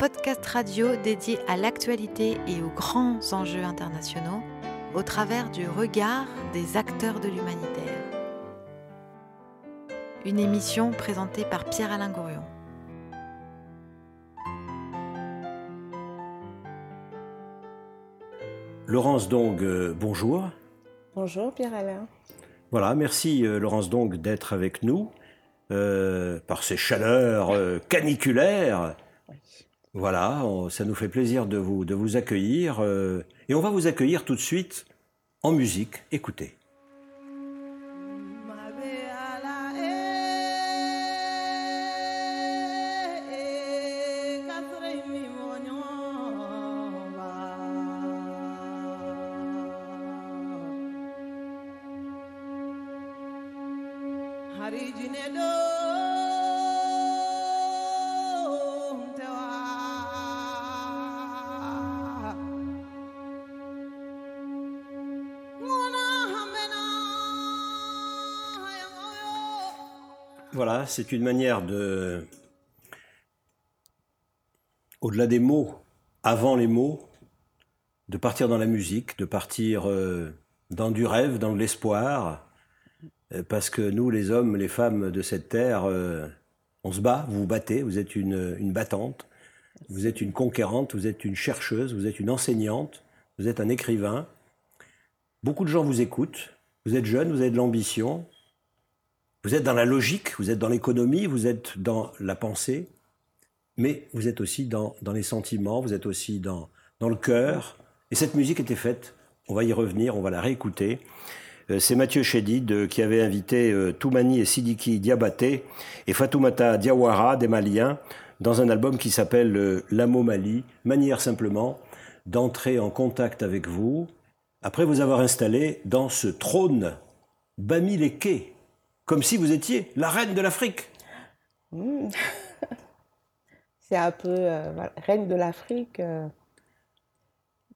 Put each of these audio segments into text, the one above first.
Podcast radio dédié à l'actualité et aux grands enjeux internationaux au travers du regard des acteurs de l'humanitaire. Une émission présentée par Pierre-Alain Gourion. Laurence Dong, euh, bonjour. Bonjour Pierre-Alain. Voilà, merci euh, Laurence Dong d'être avec nous. Euh, par ces chaleurs euh, caniculaires. Voilà, ça nous fait plaisir de vous, de vous accueillir. Euh, et on va vous accueillir tout de suite en musique. Écoutez. C'est une manière de, au-delà des mots, avant les mots, de partir dans la musique, de partir euh, dans du rêve, dans de l'espoir, euh, parce que nous, les hommes, les femmes de cette terre, euh, on se bat, vous vous battez, vous êtes une, une battante, vous êtes une conquérante, vous êtes une chercheuse, vous êtes une enseignante, vous êtes un écrivain. Beaucoup de gens vous écoutent, vous êtes jeune, vous avez de l'ambition, vous êtes dans la logique, vous êtes dans l'économie, vous êtes dans la pensée, mais vous êtes aussi dans, les sentiments, vous êtes aussi dans, le cœur. Et cette musique était faite, on va y revenir, on va la réécouter. Euh, c'est Mathieu Chédid qui avait invité euh, Toumani et Sidiki Diabaté et Fatoumata Diawara, des Maliens, dans un album qui s'appelle euh, L'Amo Mali, manière simplement d'entrer en contact avec vous, après vous avoir installé dans ce trône Bamileke, comme si vous étiez la reine de l'Afrique. Mmh. c'est un peu euh, reine de l'Afrique. Euh,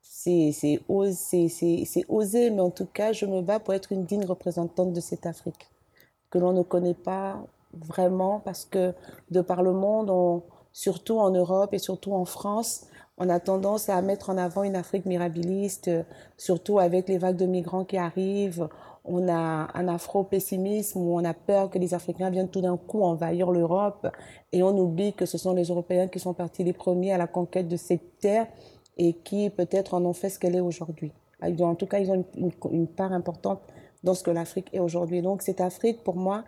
c'est osé, mais en tout cas, je me bats pour être une digne représentante de cette Afrique que l'on ne connaît pas vraiment parce que de par le monde, on, surtout en Europe et surtout en France, on a tendance à mettre en avant une Afrique mirabiliste, surtout avec les vagues de migrants qui arrivent on a un afro-pessimisme où on a peur que les Africains viennent tout d'un coup envahir l'Europe et on oublie que ce sont les Européens qui sont partis les premiers à la conquête de cette terre et qui peut-être en ont fait ce qu'elle est aujourd'hui. En tout cas, ils ont une, part importante dans ce que l'Afrique est aujourd'hui. Donc cette Afrique, pour moi,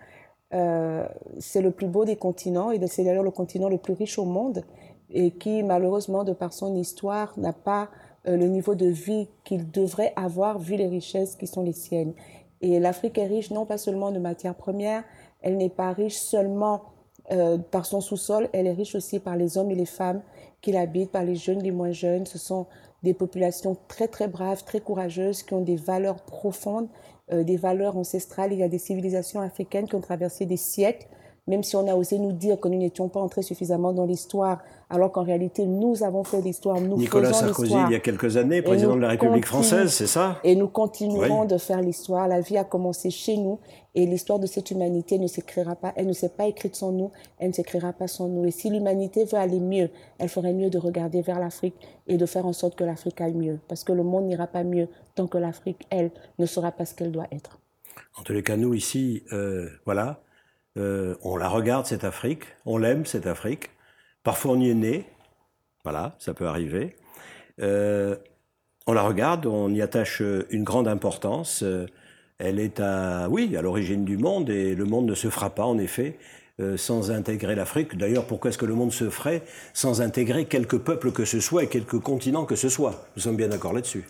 euh, c'est le plus beau des continents et c'est d'ailleurs le continent le plus riche au monde et qui, malheureusement, de par son histoire, n'a pas euh, le niveau de vie qu'il devrait avoir vu les richesses qui sont les siennes. Et l'Afrique est riche non pas seulement de matières premières, elle n'est pas riche seulement euh, par son sous-sol, elle est riche aussi par les hommes et les femmes qui l'habitent, par les jeunes, les moins jeunes. Ce sont des populations très très braves, très courageuses, qui ont des valeurs profondes, euh, des valeurs ancestrales. Il y a des civilisations africaines qui ont traversé des siècles même si on a osé nous dire que nous n'étions pas entrés suffisamment dans l'histoire, alors qu'en réalité, nous avons fait l'histoire, nous Nicolas Sarkozy, il y a quelques années, président de la République française, c'est ça? Et nous continuerons de faire l'histoire. La vie a commencé chez nous, et l'histoire de cette humanité ne s'écrira pas, elle ne s'est pas écrite sans nous, elle ne s'écrira pas sans nous. Et si l'humanité veut aller mieux, elle ferait mieux de regarder vers l'Afrique et de faire en sorte que l'Afrique aille mieux. Parce que le monde n'ira pas mieux tant que l'Afrique, elle, ne sera pas ce qu'elle doit être. En tous les cas, nous ici, euh, voilà, euh, on la regarde, cette Afrique, on l'aime, cette Afrique. Parfois, on y est né. Voilà, ça peut arriver. Euh, on la regarde, on y attache une grande importance. Euh, elle est à, oui, à l'origine du monde et le monde ne se fera pas, en effet, sans intégrer l'Afrique. D'ailleurs, pourquoi est-ce que le monde se ferait sans intégrer quelques peuples que ce soit et quelques continents que ce soit? Nous sommes bien d'accord là-dessus.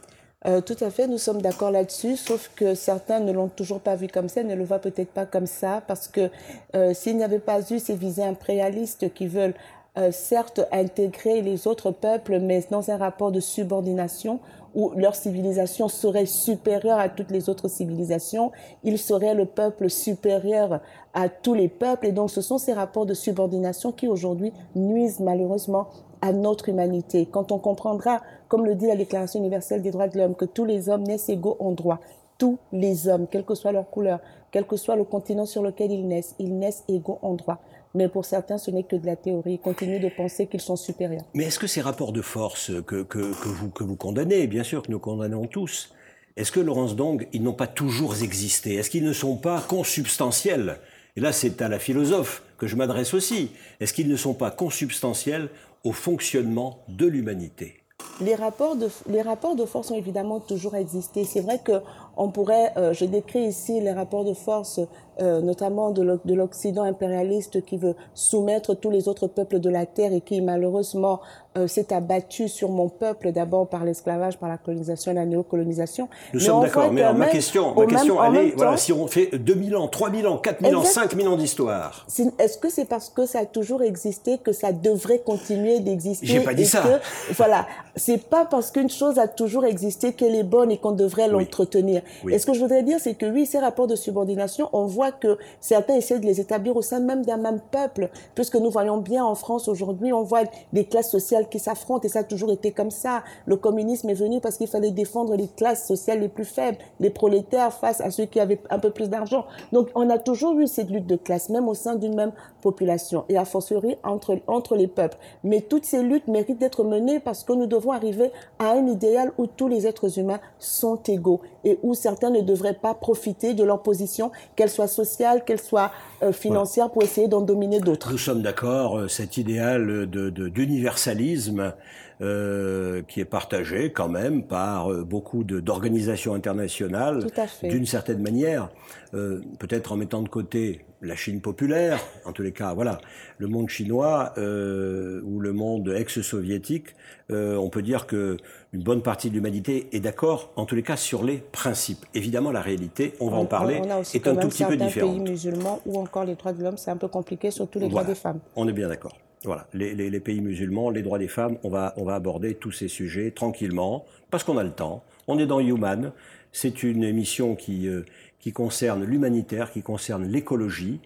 Euh, tout à fait, nous sommes d'accord là-dessus, sauf que certains ne l'ont toujours pas vu comme ça, ne le voient peut-être pas comme ça, parce que euh, s'il n'y avait pas eu ces visées impérialistes qui veulent euh, certes intégrer les autres peuples, mais dans un rapport de subordination où leur civilisation serait supérieure à toutes les autres civilisations, ils seraient le peuple supérieur à tous les peuples, et donc ce sont ces rapports de subordination qui aujourd'hui nuisent malheureusement à notre humanité. Quand on comprendra, comme le dit la Déclaration universelle des droits de l'homme, que tous les hommes naissent égaux en droit, tous les hommes, quelle que soit leur couleur, quel que soit le continent sur lequel ils naissent, ils naissent égaux en droit. mais pour certains, ce n'est que de la théorie. Ils continuent de penser qu'ils sont supérieurs. Mais est-ce que ces rapports de force que, que, vous, que vous condamnez, bien sûr que nous condamnons tous, est-ce que Laurence Dong, ils n'ont pas toujours existé? Est-ce qu'ils ne sont pas consubstantiels? Et là, c'est à la philosophe que je m'adresse aussi. Est-ce qu'ils ne sont pas consubstantiels au fonctionnement de l'humanité les rapports, de, les rapports de force ont évidemment toujours existé. C'est vrai que on pourrait, euh, je décris ici les rapports de force, euh, notamment de l'Occident impérialiste qui veut soumettre tous les autres peuples de la terre et qui malheureusement euh, s'est abattu sur mon peuple d'abord par l'esclavage, par la colonisation et la néocolonisation. Nous sommes d'accord, mais ma question, ma question elle est, voilà, si on fait 2000 ans, 3000 ans, 4000 ans, 5000 ans d'histoire. Est-ce que c'est parce que ça a toujours existé que ça devrait continuer d'exister J'ai pas dit ça. Que, voilà, c'est pas parce qu'une chose a toujours existé qu'elle est bonne et qu'on devrait l'entretenir. Et ce que je voudrais dire, c'est que oui, ces rapports de subordination, on voit que certains essaient de les établir au sein même d'un même peuple, puisque nous voyons bien en France aujourd'hui, on voit des classes sociales qui s'affrontent, et ça a toujours été comme ça. Le communisme est venu parce qu'il fallait défendre les classes sociales les plus faibles, les prolétaires face à ceux qui avaient un peu plus d'argent. Donc on a toujours eu cette lutte de classe, même au sein d'une même population, et à fortiori entre, entre les peuples. Mais toutes ces luttes méritent d'être menées parce que nous devons arriver à un idéal où tous les êtres humains sont égaux et où certains ne devraient pas profiter de leur position, qu'elle soit sociale, qu'elle soit euh, financière, pour essayer d'en dominer d'autres. Nous sommes d'accord, euh, cet idéal d'universalisme euh, qui est partagé quand même par euh, beaucoup d'organisations internationales, d'une certaine manière, peut-être en mettant de côté la Chine populaire, en tous les cas, voilà, le monde chinois euh, ou le monde ex-soviétique, euh, on peut dire que une bonne partie de l'humanité est d'accord, en tous les cas, sur les principes. Évidemment, la réalité, on va en parler, est un tout petit peu différente. pays musulmans ou encore les droits de l'homme, c'est un peu compliqué, surtout les droits des femmes. On est bien d'accord. Voilà, les, les, les, pays musulmans, les droits des femmes, on va, on va aborder tous ces sujets tranquillement, parce qu'on a le temps. On est dans Human, c'est une émission qui, euh, qui concerne l'humanitaire, qui concerne l'écologie,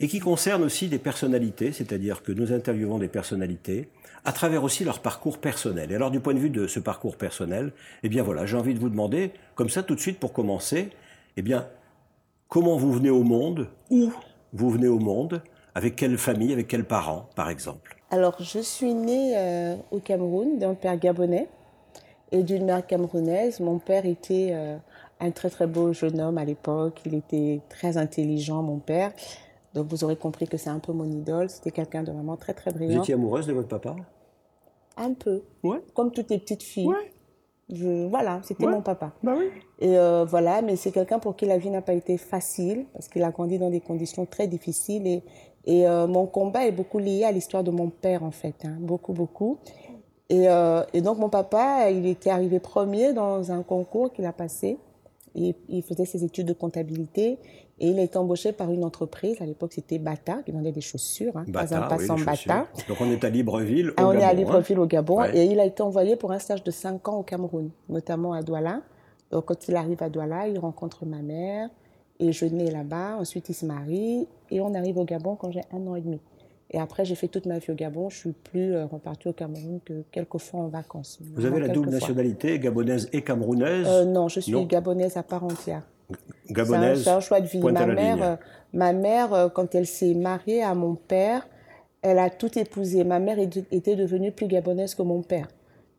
et qui concerne aussi des personnalités, c'est-à-dire que nous interviewons des personnalités à travers aussi leur parcours personnel. Et alors du point de vue de ce parcours personnel, eh bien voilà, j'ai envie de vous demander, comme ça tout de suite pour commencer, eh bien, comment vous venez au monde, où vous venez au monde, avec quelle famille, avec quels parents, par exemple? Alors, je suis née euh, au Cameroun d'un père gabonais et d'une mère camerounaise. Mon père était euh, un très très beau jeune homme à l'époque. Il était très intelligent, mon père. Donc vous aurez compris que c'est un peu mon idole. C'était quelqu'un de vraiment très très brillant. Vous étiez amoureuse de votre papa? Un peu. Ouais. Comme toutes les petites filles. Ouais. Je, voilà, c'était mon papa. Bah oui. Et euh, voilà, mais c'est quelqu'un pour qui la vie n'a pas été facile parce qu'il a grandi dans des conditions très difficiles et, et euh, mon combat est beaucoup lié à l'histoire de mon père en fait, hein, beaucoup beaucoup. Et, euh, et, donc mon papa, il était arrivé premier dans un concours qu'il a passé il faisait ses études de comptabilité et il a été embauché par une entreprise. À l'époque, c'était Bata, qui vendait des chaussures. Hein, Bata, un passant Bata. Donc on est à Libreville, au ah, on est à Libreville, au Gabon. Et il a été envoyé pour un stage de 5 ans au Cameroun, notamment à Douala. Donc quand il arrive à Douala, il rencontre ma mère et je nais là-bas. Ensuite, il se marie et on arrive au Gabon quand j'ai un an et demi. Et après, j'ai fait toute ma vie au Gabon. Je suis plus euh, repartie au Cameroun que quelques fois en vacances. Vous avez la double nationalité, gabonaise et camerounaise euh, Non, je suis gabonaise à part entière. Gabonaise. C'est un, choix de vie. Ma mère, euh, ma mère, quand elle s'est mariée à mon père, elle a tout épousé. Ma mère était devenue plus gabonaise que mon père.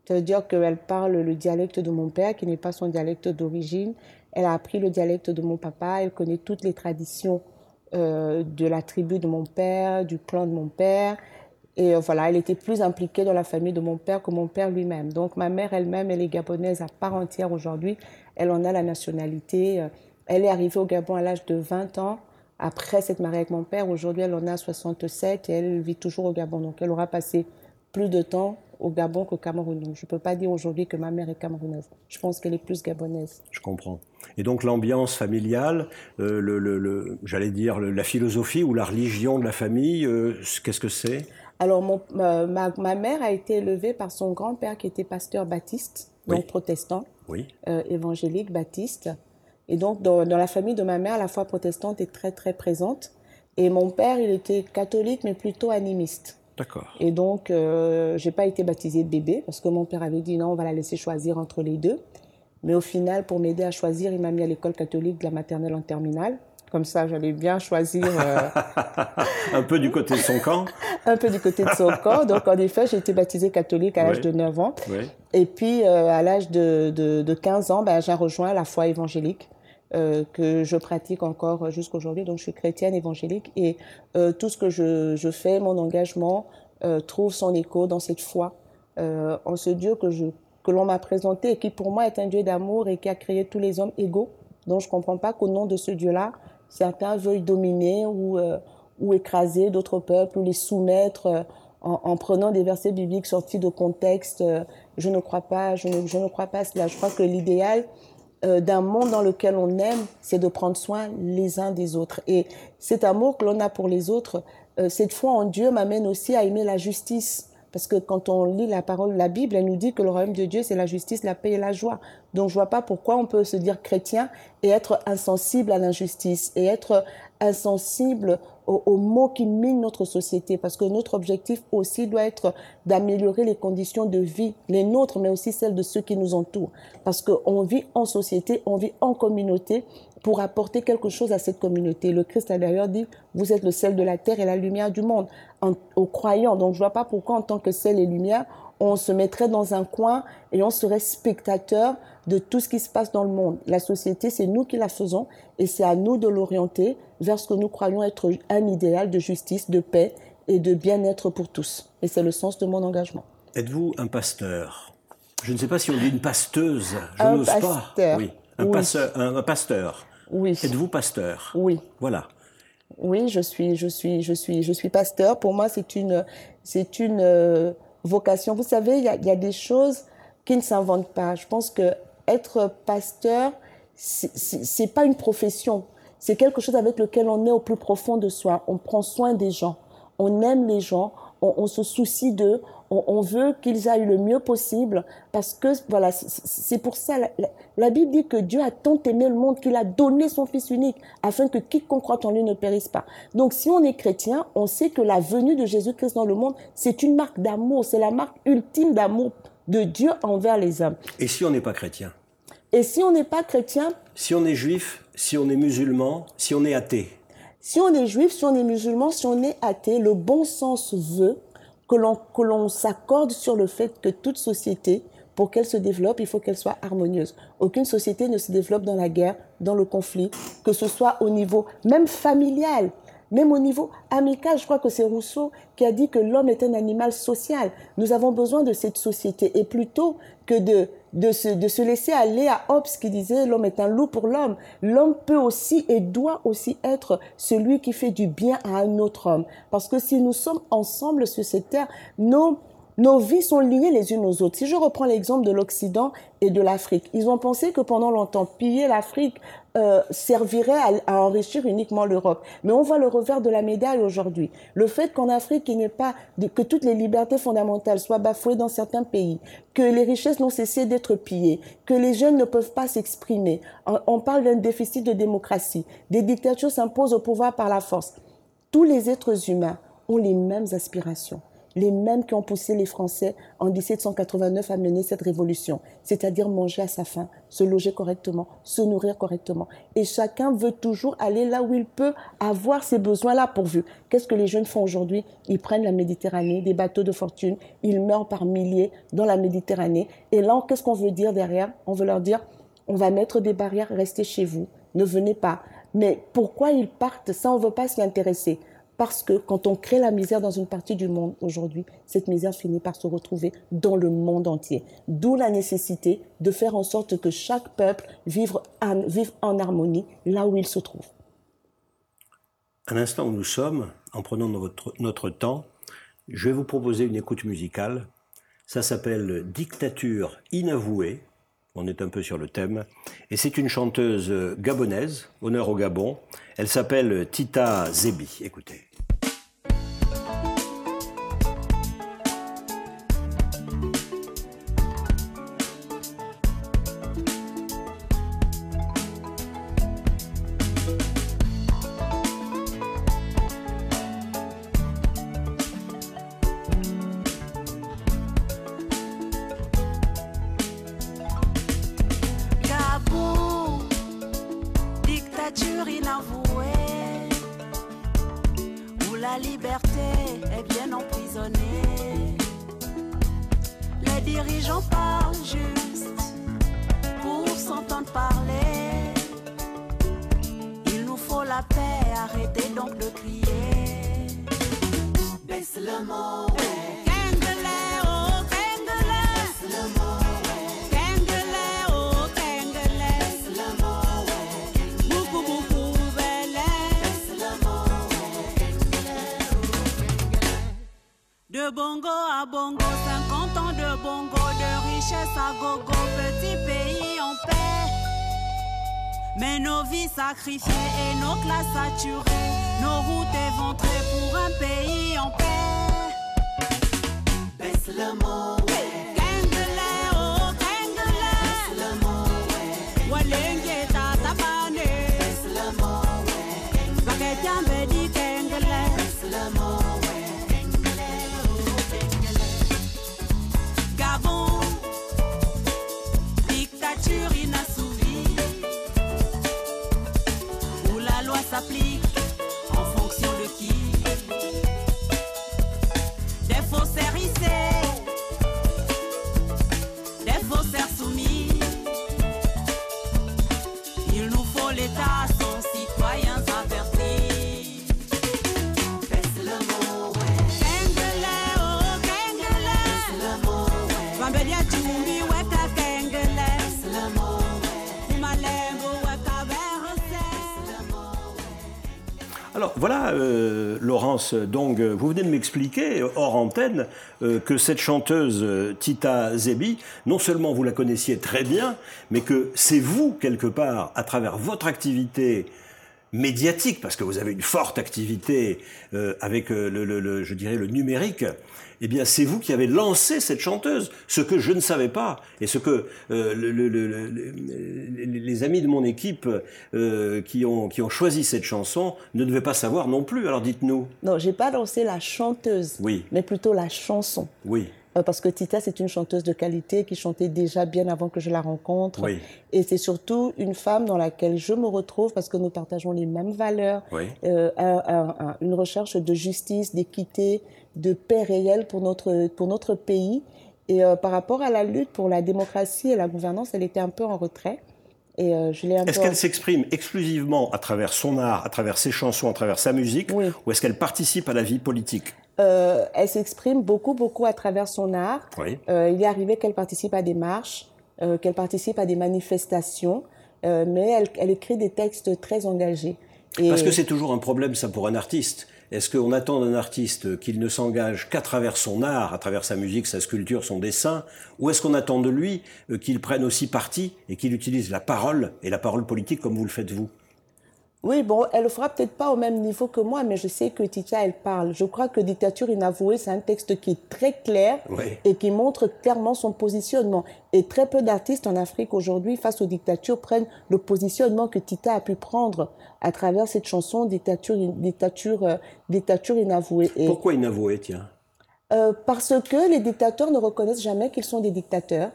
C'est-à-dire qu'elle parle le dialecte de mon père, qui n'est pas son dialecte d'origine. Elle a appris le dialecte de mon papa. Elle connaît toutes les traditions euh, de la tribu de mon père, du clan de mon père. Et euh, voilà, elle était plus impliquée dans la famille de mon père que mon père lui-même. Donc ma mère elle-même, elle est gabonaise à part entière aujourd'hui. Elle en a la nationalité. Euh, elle est arrivée au Gabon à l'âge de 20 ans. Après s'être mariée avec mon père, aujourd'hui elle en a 67 et elle vit toujours au Gabon. Donc elle aura passé plus de temps au Gabon qu'au Cameroun. Donc, je ne peux pas dire aujourd'hui que ma mère est camerounaise. Je pense qu'elle est plus gabonaise. Je comprends. Et donc l'ambiance familiale, euh, le, j'allais dire la philosophie ou la religion de la famille, euh, qu'est-ce que c'est? Alors mon, ma, ma, mère a été élevée par son grand-père qui était pasteur baptiste, donc protestant, oui. Euh, évangélique baptiste. Et donc dans, dans, la famille de ma mère, la foi protestante est très très présente. Et mon père, il était catholique mais plutôt animiste. D'accord. Et donc, euh, j'ai pas été baptisée bébé parce que mon père avait dit non, on va la laisser choisir entre les deux. Mais au final, pour m'aider à choisir, il m'a mis à l'école catholique de la maternelle en terminale comme ça, j'allais bien choisir. Euh, un peu du côté de son camp Un peu du côté de son camp. Donc, en effet, j'ai été baptisée catholique à l'âge de 9 ans. Et puis, euh, à l'âge de, de, 15 ans, ben, j'ai rejoint la foi évangélique. Euh, que je pratique encore jusqu'aujourd'hui. Donc, je suis chrétienne évangélique et tout ce que je, je fais, mon engagement, trouve son écho dans cette foi en ce Dieu que, je, que l'on m'a présenté et qui pour moi est un Dieu d'amour et qui a créé tous les hommes égaux. Donc, je ne comprends pas qu'au nom de ce Dieu-là, certains veuillent dominer ou, euh, ou écraser d'autres peuples ou les soumettre euh, en, prenant des versets bibliques sortis de contexte. Euh, je ne crois pas, je ne, je ne crois pas cela. Je crois que l'idéal d'un monde dans lequel on aime, c'est de prendre soin les uns des autres. Et cet amour que l'on a pour les autres, cette foi en Dieu m'amène aussi à aimer la justice. Parce que quand on lit la parole, la Bible, elle nous dit que le royaume de Dieu, c'est la justice, la paix et la joie. Donc je vois pas pourquoi on peut se dire chrétien et être insensible à l'injustice et être insensible aux, mots qui minent notre société. Parce que notre objectif aussi doit être d'améliorer les conditions de vie, les nôtres, mais aussi celles de ceux qui nous entourent. Parce qu'on vit en société, on vit en communauté pour apporter quelque chose à cette communauté. Le Christ a d'ailleurs dit, vous êtes le sel de la terre et la lumière du monde, aux croyants. Donc je vois pas pourquoi en tant que sel et lumière, on se mettrait dans un coin et on serait spectateur de tout ce qui se passe dans le monde. La société, c'est nous qui la faisons et c'est à nous de l'orienter vers ce que nous croyons être un idéal de justice, de paix et de bien-être pour tous. Et c'est le sens de mon engagement. Êtes-vous un pasteur? Je ne sais pas si on dit une pasteuse. Je n'ose pas. Oui. Un, Passeur, un pasteur. Oui. Êtes-vous pasteur? Oui. Voilà. Oui, je suis, je suis, je suis, je suis pasteur. Pour moi, c'est une, c'est une euh, vocation. Vous savez, il y a, y a, des choses qui ne s'inventent pas. Je pense que être pasteur, c'est pas une profession. C'est quelque chose avec lequel on est au plus profond de soi. On prend soin des gens. On aime les gens. On, se soucie d'eux on, veut qu'ils aillent le mieux possible parce que voilà, c'est pour ça la, Bible dit que Dieu a tant aimé le monde qu'il a donné son Fils unique afin que quiconque croit en lui ne périsse pas. Donc si on est chrétien, on sait que la venue de Jésus-Christ dans le monde, c'est une marque d'amour, c'est la marque ultime d'amour de Dieu envers les hommes. Et si on n'est pas chrétien? Et si on n'est pas chrétien? Si on est juif, si on est musulman, si on est athée. Si on est juif, si on est musulman, si on est athée, le bon sens veut que l'on s'accorde sur le fait que toute société, pour qu'elle se développe, il faut qu'elle soit harmonieuse. Aucune société ne se développe dans la guerre, dans le conflit, que ce soit au niveau même familial, même au niveau amical. Je crois que c'est Rousseau qui a dit que l'homme est un animal social. Nous avons besoin de cette société. Et plutôt que de de se, de se laisser aller à Hobbes qui disait l'homme est un loup pour l'homme. L'homme peut aussi et doit aussi être celui qui fait du bien à un autre homme. Parce que si nous sommes ensemble sur cette terre, nos, nos vies sont liées les unes aux autres. Si je reprends l'exemple de l'Occident et de l'Afrique, ils ont pensé que pendant longtemps, piller l'Afrique euh, servirait à, enrichir uniquement l'Europe. Mais on voit le revers de la médaille aujourd'hui. Le fait qu'en Afrique, il n'y ait pas que toutes les libertés fondamentales soient bafouées dans certains pays, que les richesses n'ont cessé d'être pillées, que les jeunes ne peuvent pas s'exprimer. On parle d'un déficit de démocratie. Des dictatures s'imposent au pouvoir par la force. Tous les êtres humains ont les mêmes aspirations les mêmes qui ont poussé les Français en 1789 à mener cette révolution, c'est-à-dire manger à sa faim, se loger correctement, se nourrir correctement. Et chacun veut toujours aller là où il peut avoir ses besoins-là pourvus. Qu'est-ce que les jeunes font aujourd'hui? Ils prennent la Méditerranée, des bateaux de fortune, ils meurent par milliers dans la Méditerranée. Et là, qu'est-ce qu'on veut dire derrière? On veut leur dire, on va mettre des barrières, restez chez vous, ne venez pas. Mais pourquoi ils partent? Ça, on ne veut pas s'y intéresser. Parce que quand on crée la misère dans une partie du monde aujourd'hui, cette misère finit par se retrouver dans le monde entier. D'où la nécessité de faire en sorte que chaque peuple vive en, harmonie là où il se trouve. À l'instant où nous sommes, en prenant notre temps, je vais vous proposer une écoute musicale. Ça s'appelle Dictature inavouée on est un peu sur le thème. Et c'est une chanteuse gabonaise, honneur au Gabon. Elle s'appelle Tita Zebi. Écoutez. Arrêtez donc de crier. Baisse le mot. Oh oh. De bongo à bongo, 50 ans de bongo, de richesse à gogo, petit. Mais nos vies sacrifiées et nos classes saturées, nos routes éventrées pour un pays en paix. Baisse le. La Alors voilà, euh, Laurence, euh, vous venez de m'expliquer, euh, hors antenne, euh, que cette chanteuse euh, Tita Zebi, non seulement vous la connaissiez très bien, mais que c'est vous, quelque part, à travers votre activité médiatique, parce que vous avez une forte activité euh, avec euh, le, le- le- je dirais, le numérique, eh bien, c'est vous qui avez lancé cette chanteuse, ce que je ne savais pas, et ce que euh, le- le- le- le- le- les amis de mon équipe euh, qui, ont, qui ont choisi cette chanson ne devaient pas savoir non plus. Alors dites-nous. Non, j'ai pas lancé la chanteuse, Oui. mais plutôt la chanson. Oui, Parce que Tita, c'est une chanteuse de qualité qui chantait déjà bien avant que je la rencontre. Oui. Et c'est surtout une femme dans laquelle je me retrouve parce que nous partageons les mêmes valeurs. oui. Euh, un- un- un- une recherche de justice, d'équité, de paix réelle pour notre, pour notre pays. Et euh, par rapport à la lutte pour la démocratie et la gouvernance, elle était un peu en retrait. Euh, Est-ce qu'elle s'exprime exclusivement à travers son art, à travers ses chansons, à travers sa musique, Oui. ou est-ce qu'elle participe à la vie politique? Euh, elle s'exprime beaucoup, beaucoup à travers son art. Oui. Euh, il est arrivé qu'elle participe à des marches, euh, qu'elle participe à des manifestations, mais elle, elle écrit des textes très engagés. Et Parce que c'est toujours un problème, ça, pour un artiste. Est-ce qu'on attend d'un artiste qu'il ne s'engage qu'à travers son art, à travers sa musique, sa sculpture, son dessin, ou est-ce qu'on attend de lui qu'il prenne aussi parti et qu'il utilise la parole et la parole politique comme vous le faites vous? Oui, bon, elle le fera peut-être pas au même niveau que moi, mais je sais que Tita, elle parle. Je crois que Dictature inavouée, c'est un texte qui est très clair Oui. et qui montre clairement son positionnement. Et très peu d'artistes en Afrique aujourd'hui, face aux dictatures, prennent le positionnement que Tita a pu prendre à travers cette chanson Dictature, dictature, euh, dictature inavouée. Et, Pourquoi inavoué, tiens? Euh, parce que les dictateurs ne reconnaissent jamais qu'ils sont des dictateurs.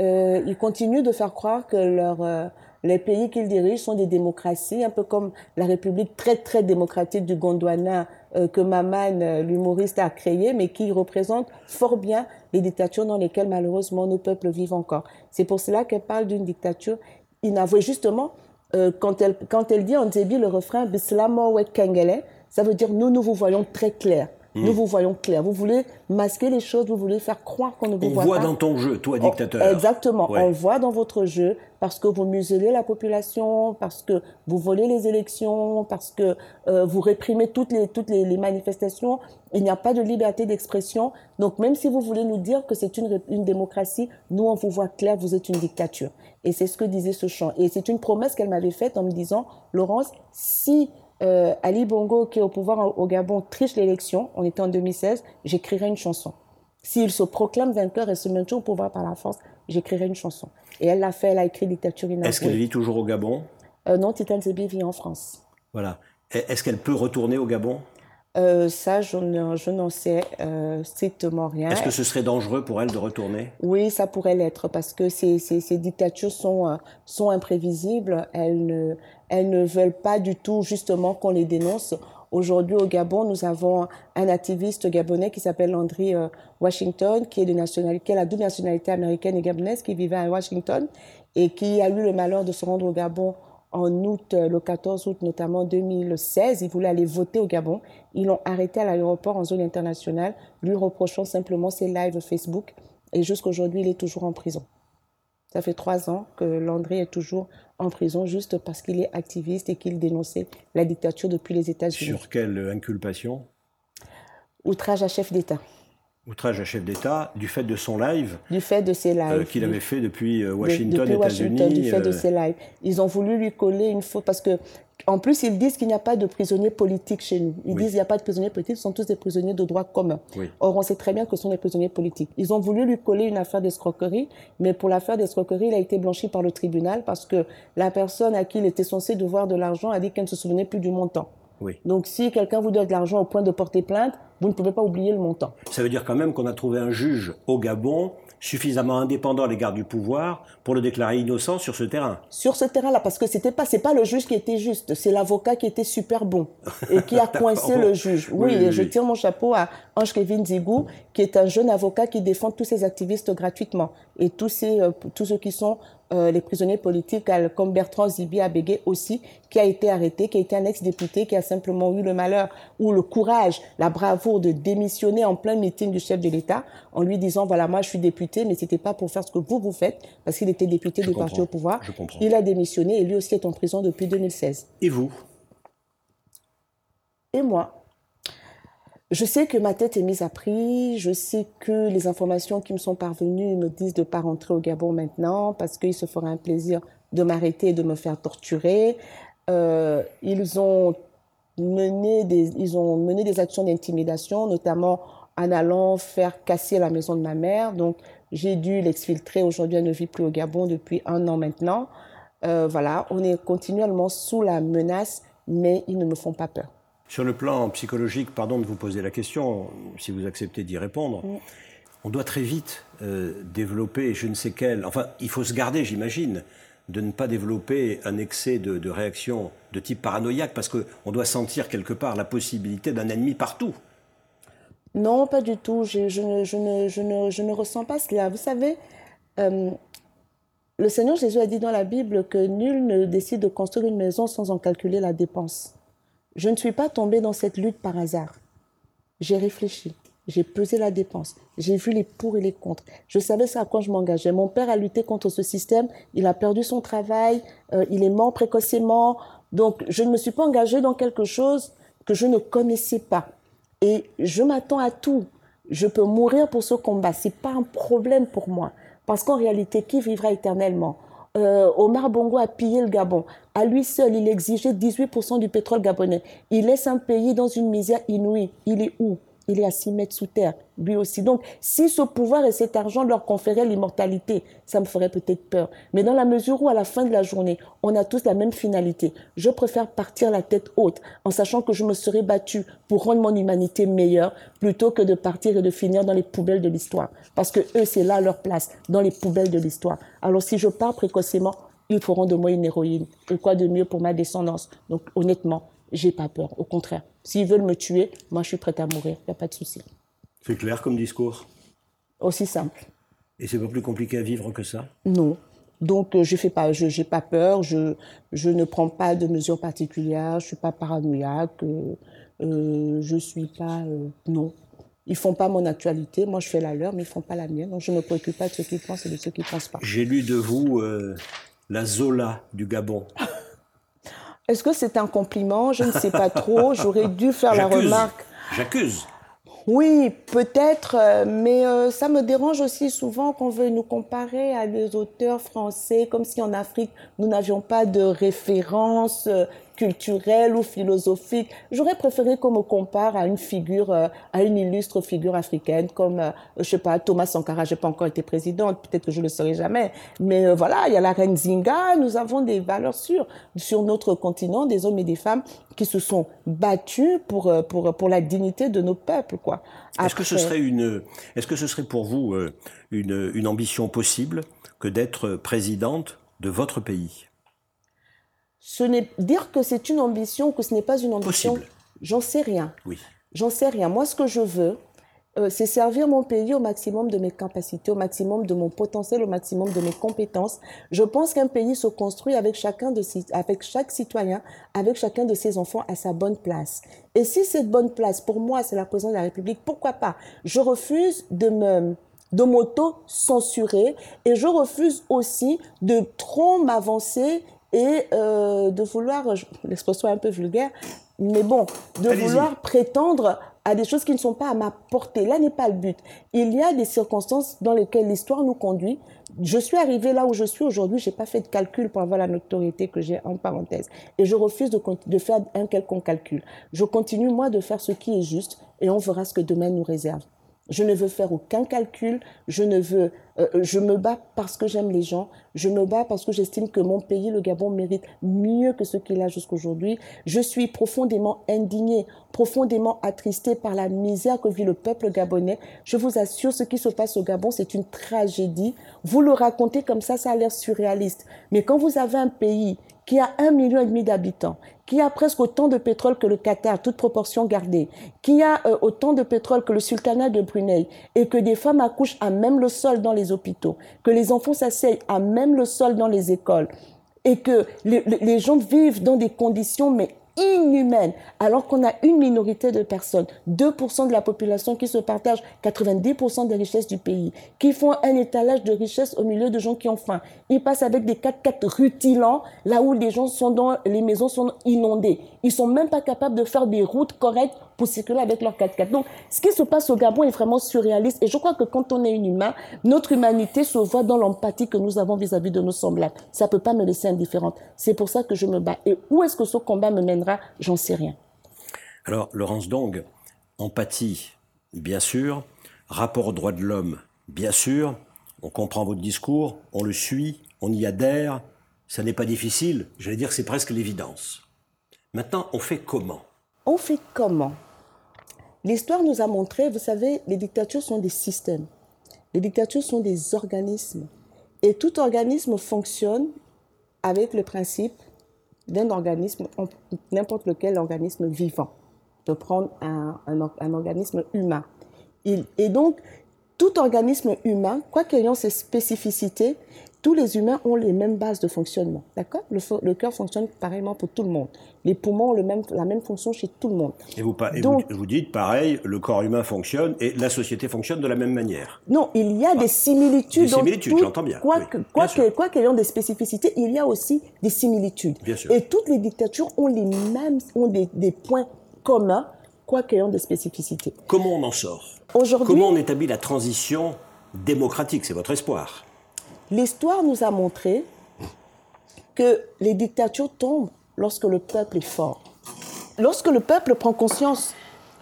Euh, ils continuent de faire croire que leur, les pays qu'ils dirigent sont des démocraties, un peu comme la République très très démocratique du Gondwana euh, que Maman, euh, l'humoriste, a créée, mais qui représente fort bien les dictatures dans lesquelles malheureusement nos peuples vivent encore. C'est pour cela qu'elle parle d'une dictature inavouée. Justement, euh, quand, elle, quand elle dit en débit le refrain Bislamo Wet Kengele, ça veut dire nous, nous vous voyons très clair. Nous vous voyons clair. Vous voulez masquer les choses, vous voulez faire croire qu'on ne vous On voit, voit pas. dans ton jeu, toi, On- dictateur. exactement. Ouais. On voit dans votre jeu parce que vous muselez la population, parce que vous volez les élections, parce que euh, vous réprimez toutes les toutes les, les manifestations. Il n'y a pas de liberté d'expression. Donc même si vous voulez nous dire que c'est une une démocratie, nous on vous voit clair, vous êtes une dictature. Et c'est ce que disait ce chant. Et c'est une promesse qu'elle m'avait faite en me disant, Laurence, si euh, Ali Bongo, qui est au pouvoir au- Gabon, triche l'élection, on était en 2016, j'écrirai une chanson. S'il se proclame vainqueur et se maintient au pouvoir par la force, j'écrirai une chanson. Et elle l'a fait, elle a écrit Dictature Est-ce qu'elle vit toujours au Gabon? Euh, non, Titane Zebi vit en France. Voilà. Est-ce qu'elle peut retourner au Gabon? Euh, ça, je n'en sais euh, strictement rien. Est-ce que ce serait dangereux pour elle de retourner? Oui, ça pourrait l'être parce que ces, ces, ces dictatures sont, sont imprévisibles. Elles ne, elles ne veulent pas du tout justement qu'on les dénonce. Aujourd'hui, au Gabon, nous avons un activiste gabonais qui s'appelle Landry euh, Washington, qui est de la double nationalité américaine et gabonaise, qui vivait à Washington et qui a eu le malheur de se rendre au Gabon en août, euh, le 14 août notamment 2016. Il voulait aller voter au Gabon. Ils l'ont arrêté à l'aéroport en zone internationale, lui reprochant simplement ses lives Facebook. Et jusqu'aujourd'hui, il est toujours en prison. Ça fait trois ans que Landry est toujours en prison juste parce qu'il est activiste et qu'il dénonçait la dictature depuis les États-Unis. Sur quelle inculpation? Outrage à chef d'État. Outrage à chef d'État du fait de son live Du fait de ses euh, lives. qu'il avait fait depuis euh, De- Washington, Washington, États-Unis. du fait de euh, ses lives. Ils ont voulu lui coller une faute parce que, en plus, ils disent qu'il n'y a pas de prisonniers politiques chez nous. Ils Oui. disent qu'il n'y a pas de prisonniers politiques, ce sont tous des prisonniers de droit commun. Oui. Or, on sait très bien que ce sont des prisonniers politiques. Ils ont voulu lui coller une affaire d'escroquerie, mais pour l'affaire d'escroquerie, il a été blanchi par le tribunal parce que la personne à qui il était censé devoir de l'argent a dit qu'elle ne se souvenait plus du montant. Oui. Donc, si quelqu'un vous doit de l'argent au point de porter plainte, vous ne pouvez pas oublier le montant. Ça veut dire quand même qu'on a trouvé un juge au Gabon suffisamment indépendant à l'égard du pouvoir pour le déclarer innocent sur ce terrain. sur ce terrain-là, parce que c'était pas, c'est pas le juge qui était juste, c'est l'avocat qui était super bon et qui a coincé le juge. Oui, Oui, oui, et je oui. tire mon chapeau à Ange Kevin Zigou, qui est un jeune avocat qui défend tous ces activistes gratuitement et tous ces, euh, tous ceux qui sont euh, les prisonniers politiques, euh, comme Bertrand Zibi Abégué aussi, qui a été arrêté, qui a été un ex-député, qui a simplement eu le malheur ou le courage, la bravoure de démissionner en plein meeting du chef de l'État en lui disant voilà moi je suis député, mais c'était pas pour faire ce que vous vous faites parce qu'il était député Je du parti au pouvoir. Il a démissionné et lui aussi est en prison depuis 2016. Et vous? Et moi, je sais que ma tête est mise à prix, je sais que les informations qui me sont parvenues me disent de ne pas rentrer au Gabon maintenant parce qu'il se fera un plaisir de m'arrêter et de me faire torturer. Euh, ils, ont mené des, ils ont mené des actions d'intimidation, notamment en allant faire casser la maison de ma mère. Donc, j'ai dû l'exfiltrer. Aujourd'hui, elle ne vit plus au Gabon depuis un an maintenant. Euh, voilà, on est continuellement sous la menace, mais ils ne me font pas peur. Sur le plan psychologique, pardon de vous poser la question, si vous acceptez d'y répondre, on doit très vite euh, développer je ne sais quel. Enfin, il faut se garder, j'imagine, de ne pas développer un excès de, de réaction de type paranoïaque, parce qu'on doit sentir quelque part la possibilité d'un ennemi partout. Non, pas du tout. Je, je ne, je, ne, je, ne, je ne ressens pas cela. Vous savez, euh, le Seigneur Jésus a dit dans la Bible que nul ne décide de construire une maison sans en calculer la dépense. Je ne suis pas tombée dans cette lutte par hasard. J'ai réfléchi, j'ai pesé la dépense, j'ai vu les pour et les contre. Je savais ça à quoi je m'engageais. Mon père a lutté contre ce système, il a perdu son travail, euh, il est mort précocement. Donc, je ne me suis pas engagée dans quelque chose que je ne connaissais pas. Et je m'attends à tout. Je peux mourir pour ce combat. C'est pas un problème pour moi. Parce qu'en réalité, qui vivra éternellement? Euh, Omar Bongo a pillé le Gabon. À lui seul, il exigeait 18% du pétrole gabonais. Il laisse un pays dans une misère inouïe. Il est où? Il est à 6 mètres sous terre, lui aussi. Donc, si ce pouvoir et cet argent leur conféraient l'immortalité, ça me ferait peut-être peur. Mais dans la mesure où, à la fin de la journée, on a tous la même finalité, je préfère partir la tête haute en sachant que je me serai battu pour rendre mon humanité meilleure plutôt que de partir et de finir dans les poubelles de l'histoire. Parce que eux, c'est là leur place, dans les poubelles de l'histoire. Alors, si je pars précocement, ils feront de moi une héroïne. Et quoi de mieux pour ma descendance? Donc, honnêtement, j'ai pas peur. Au contraire, s'ils veulent me tuer, moi, je suis prête à mourir. Il n'y a pas de souci. C'est clair comme discours? Aussi simple. Et c'est pas plus compliqué à vivre que ça? Non. Donc, euh, je fais pas, je n'ai pas peur, je, je ne prends pas de mesures particulières, je suis pas paranoïaque, euh, euh, je suis pas, euh, non. Ils font pas mon actualité, moi je fais la leur, mais ils font pas la mienne. Donc, je ne me préoccupe pas de ce qu'ils pensent et de ce qu'ils pensent pas. J'ai lu de vous euh, la Zola du Gabon. Est-ce que c'est un compliment? Je ne sais pas trop. J'aurais dû faire la remarque. J'accuse. Oui, peut-être, euh, mais euh, ça me dérange aussi souvent qu'on veuille nous comparer à des auteurs français, comme si en Afrique, nous n'avions pas de référence euh, culturelle ou philosophique. J'aurais préféré qu'on me compare à une figure, euh, à une illustre figure africaine, comme, euh, je sais pas, Thomas Sankara. J'ai pas encore été présidente, peut-être que je le serai jamais. Mais euh, voilà, il y a la reine Zinga. Nous avons des valeurs sûres sur notre continent, des hommes et des femmes qui se sont battus pour, pour, pour la dignité de nos peuples, quoi. Est-ce que ce serait une, est-ce que ce serait pour vous une, une ambition possible que d'être présidente de votre pays? Ce n'est dire que c'est une ambition, que ce n'est pas une ambition. Possible. J'en sais rien. Oui. J'en sais rien. Moi, ce que je veux, euh, c'est servir mon pays au maximum de mes capacités, au maximum de mon potentiel, au maximum de mes compétences. Je pense qu'un pays se construit avec chacun de ses, avec chaque citoyen, avec chacun de ses enfants à sa bonne place. Et si cette bonne place, pour moi, c'est la présidence de la République, pourquoi pas? Je refuse de me de m'auto-censurer et je refuse aussi de trop m'avancer et euh, de vouloir, l'expression est un peu vulgaire, mais bon, de vouloir prétendre à des choses qui ne sont pas à ma portée. Là n'est pas le but. Il y a des circonstances dans lesquelles l'histoire nous conduit. Je suis arrivée là où je suis aujourd'hui, j'ai pas fait de calcul pour avoir la notoriété que j'ai en parenthèse. Et je refuse de faire un quelconque calcul. Je continue, moi, de faire ce qui est juste et on verra ce que demain nous réserve. Je ne veux faire aucun calcul. Je ne veux. euh, je me bats parce que j'aime les gens. Je me bats parce que j'estime que mon pays, le Gabon, mérite mieux que ce qu'il a jusqu'aujourd'hui. Je suis profondément indignée, profondément attristée par la misère que vit le peuple gabonais. Je vous assure, ce qui se passe au Gabon, c'est une tragédie. Vous le racontez comme ça, ça a l'air surréaliste. Mais quand vous avez un pays qui a un million et demi d'habitants, qui a presque autant de pétrole que le Qatar, toute proportion gardée, qui a euh, autant de pétrole que le sultanat de Brunei, et que des femmes accouchent à même le sol dans les hôpitaux, que les enfants s'asseyent à même le sol dans les écoles, et que les, les- gens vivent dans des conditions mais inhumaines, alors qu'on a une minorité de personnes, 2% de la population qui se partagent 90% des richesses du pays, qui font un étalage de richesses au milieu de gens qui ont faim. Ils passent avec des 4x4 rutilants, là où les gens sont dans, les maisons sont inondées. Ils sont même pas capables de faire des routes correctes pour circuler avec leurs 4x4. Donc, ce qui se passe au Gabon est vraiment surréaliste. Et je crois que quand on est un humain, notre humanité se voit dans l'empathie que nous avons vis-à-vis de nos semblables. Ça peut pas me laisser indifférente. C'est pour ça que je me bats. Et où est-ce que ce combat me mènera? J'en sais rien. Alors, Laurence Dong, empathie, bien sûr. Rapport aux droits de l'homme, bien sûr. On comprend votre discours, on le suit, on y adhère. Ça n'est pas difficile. J'allais dire que c'est presque l'évidence. Maintenant, on fait comment? On fait comment? L'histoire nous a montré, vous savez, les dictatures sont des systèmes. Les dictatures sont des organismes. Et tout organisme fonctionne avec le principe d'un organisme, n'importe lequel organisme vivant, de prendre un, organisme humain. Il, et donc, tout organisme humain, quoi qu'ayant ses spécificités, tous les humains ont les mêmes bases de fonctionnement. D'accord? Le, le cœur fonctionne pareillement pour tout le monde. Les poumons ont le même, la même fonction chez tout le monde. Et, vous, et Donc, vous, vous, dites, pareil, le corps humain fonctionne et la société fonctionne de la même manière. Non, il y a ah, des similitudes. Des similitudes, j'entends bien. Quoi oui, que, quoi, que, quoi qu'ayant des spécificités, il y a aussi des similitudes. Bien sûr. Et toutes les dictatures ont les mêmes, ont des, des points communs, quoi qu'ayant des spécificités. Comment on en sort? Aujourd'hui, Comment on établit la transition démocratique? C'est votre espoir. L'histoire nous a montré que les dictatures tombent lorsque le peuple est fort. Lorsque le peuple prend conscience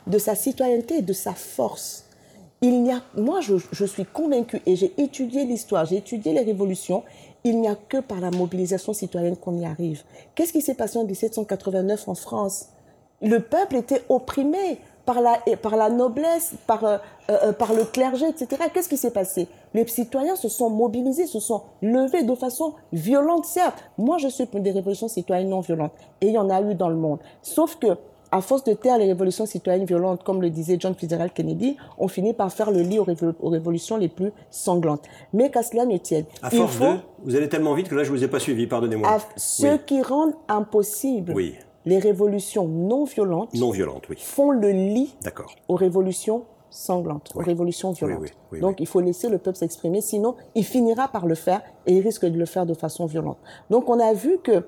de sa citoyenneté et de sa force, il n'y a, moi je, je suis convaincue et j'ai étudié l'histoire, j'ai étudié les révolutions, il n'y a que par la mobilisation citoyenne qu'on y arrive. Qu'est-ce qui s'est passé en 1789 en France? Le peuple était opprimé par la, par la noblesse, par, euh, euh, par le clergé, etc. Qu'est-ce qui s'est passé? Les citoyens se sont mobilisés, se sont levés de façon violente, certes. Moi, je suis pour des révolutions citoyennes non violentes. Et il y en a eu dans le monde. Sauf que, à force de taire les révolutions citoyennes violentes, comme le disait John Fitzgerald Kennedy, on finit par faire le lit aux, révol aux révolutions les plus sanglantes. Mais qu'à cela ne tienne. À force faut... de... Vous allez tellement vite que là, je ne vous ai pas suivi, pardonnez-moi. Ce oui. qui rend impossible oui les révolutions non violentes, non violentes oui. font le lit D'accord. aux révolutions sanglantes, oui. aux révolutions violentes. Oui, Donc il faut laisser le peuple s'exprimer, sinon il finira par le faire et il risque de le faire de façon violente. Donc on a vu que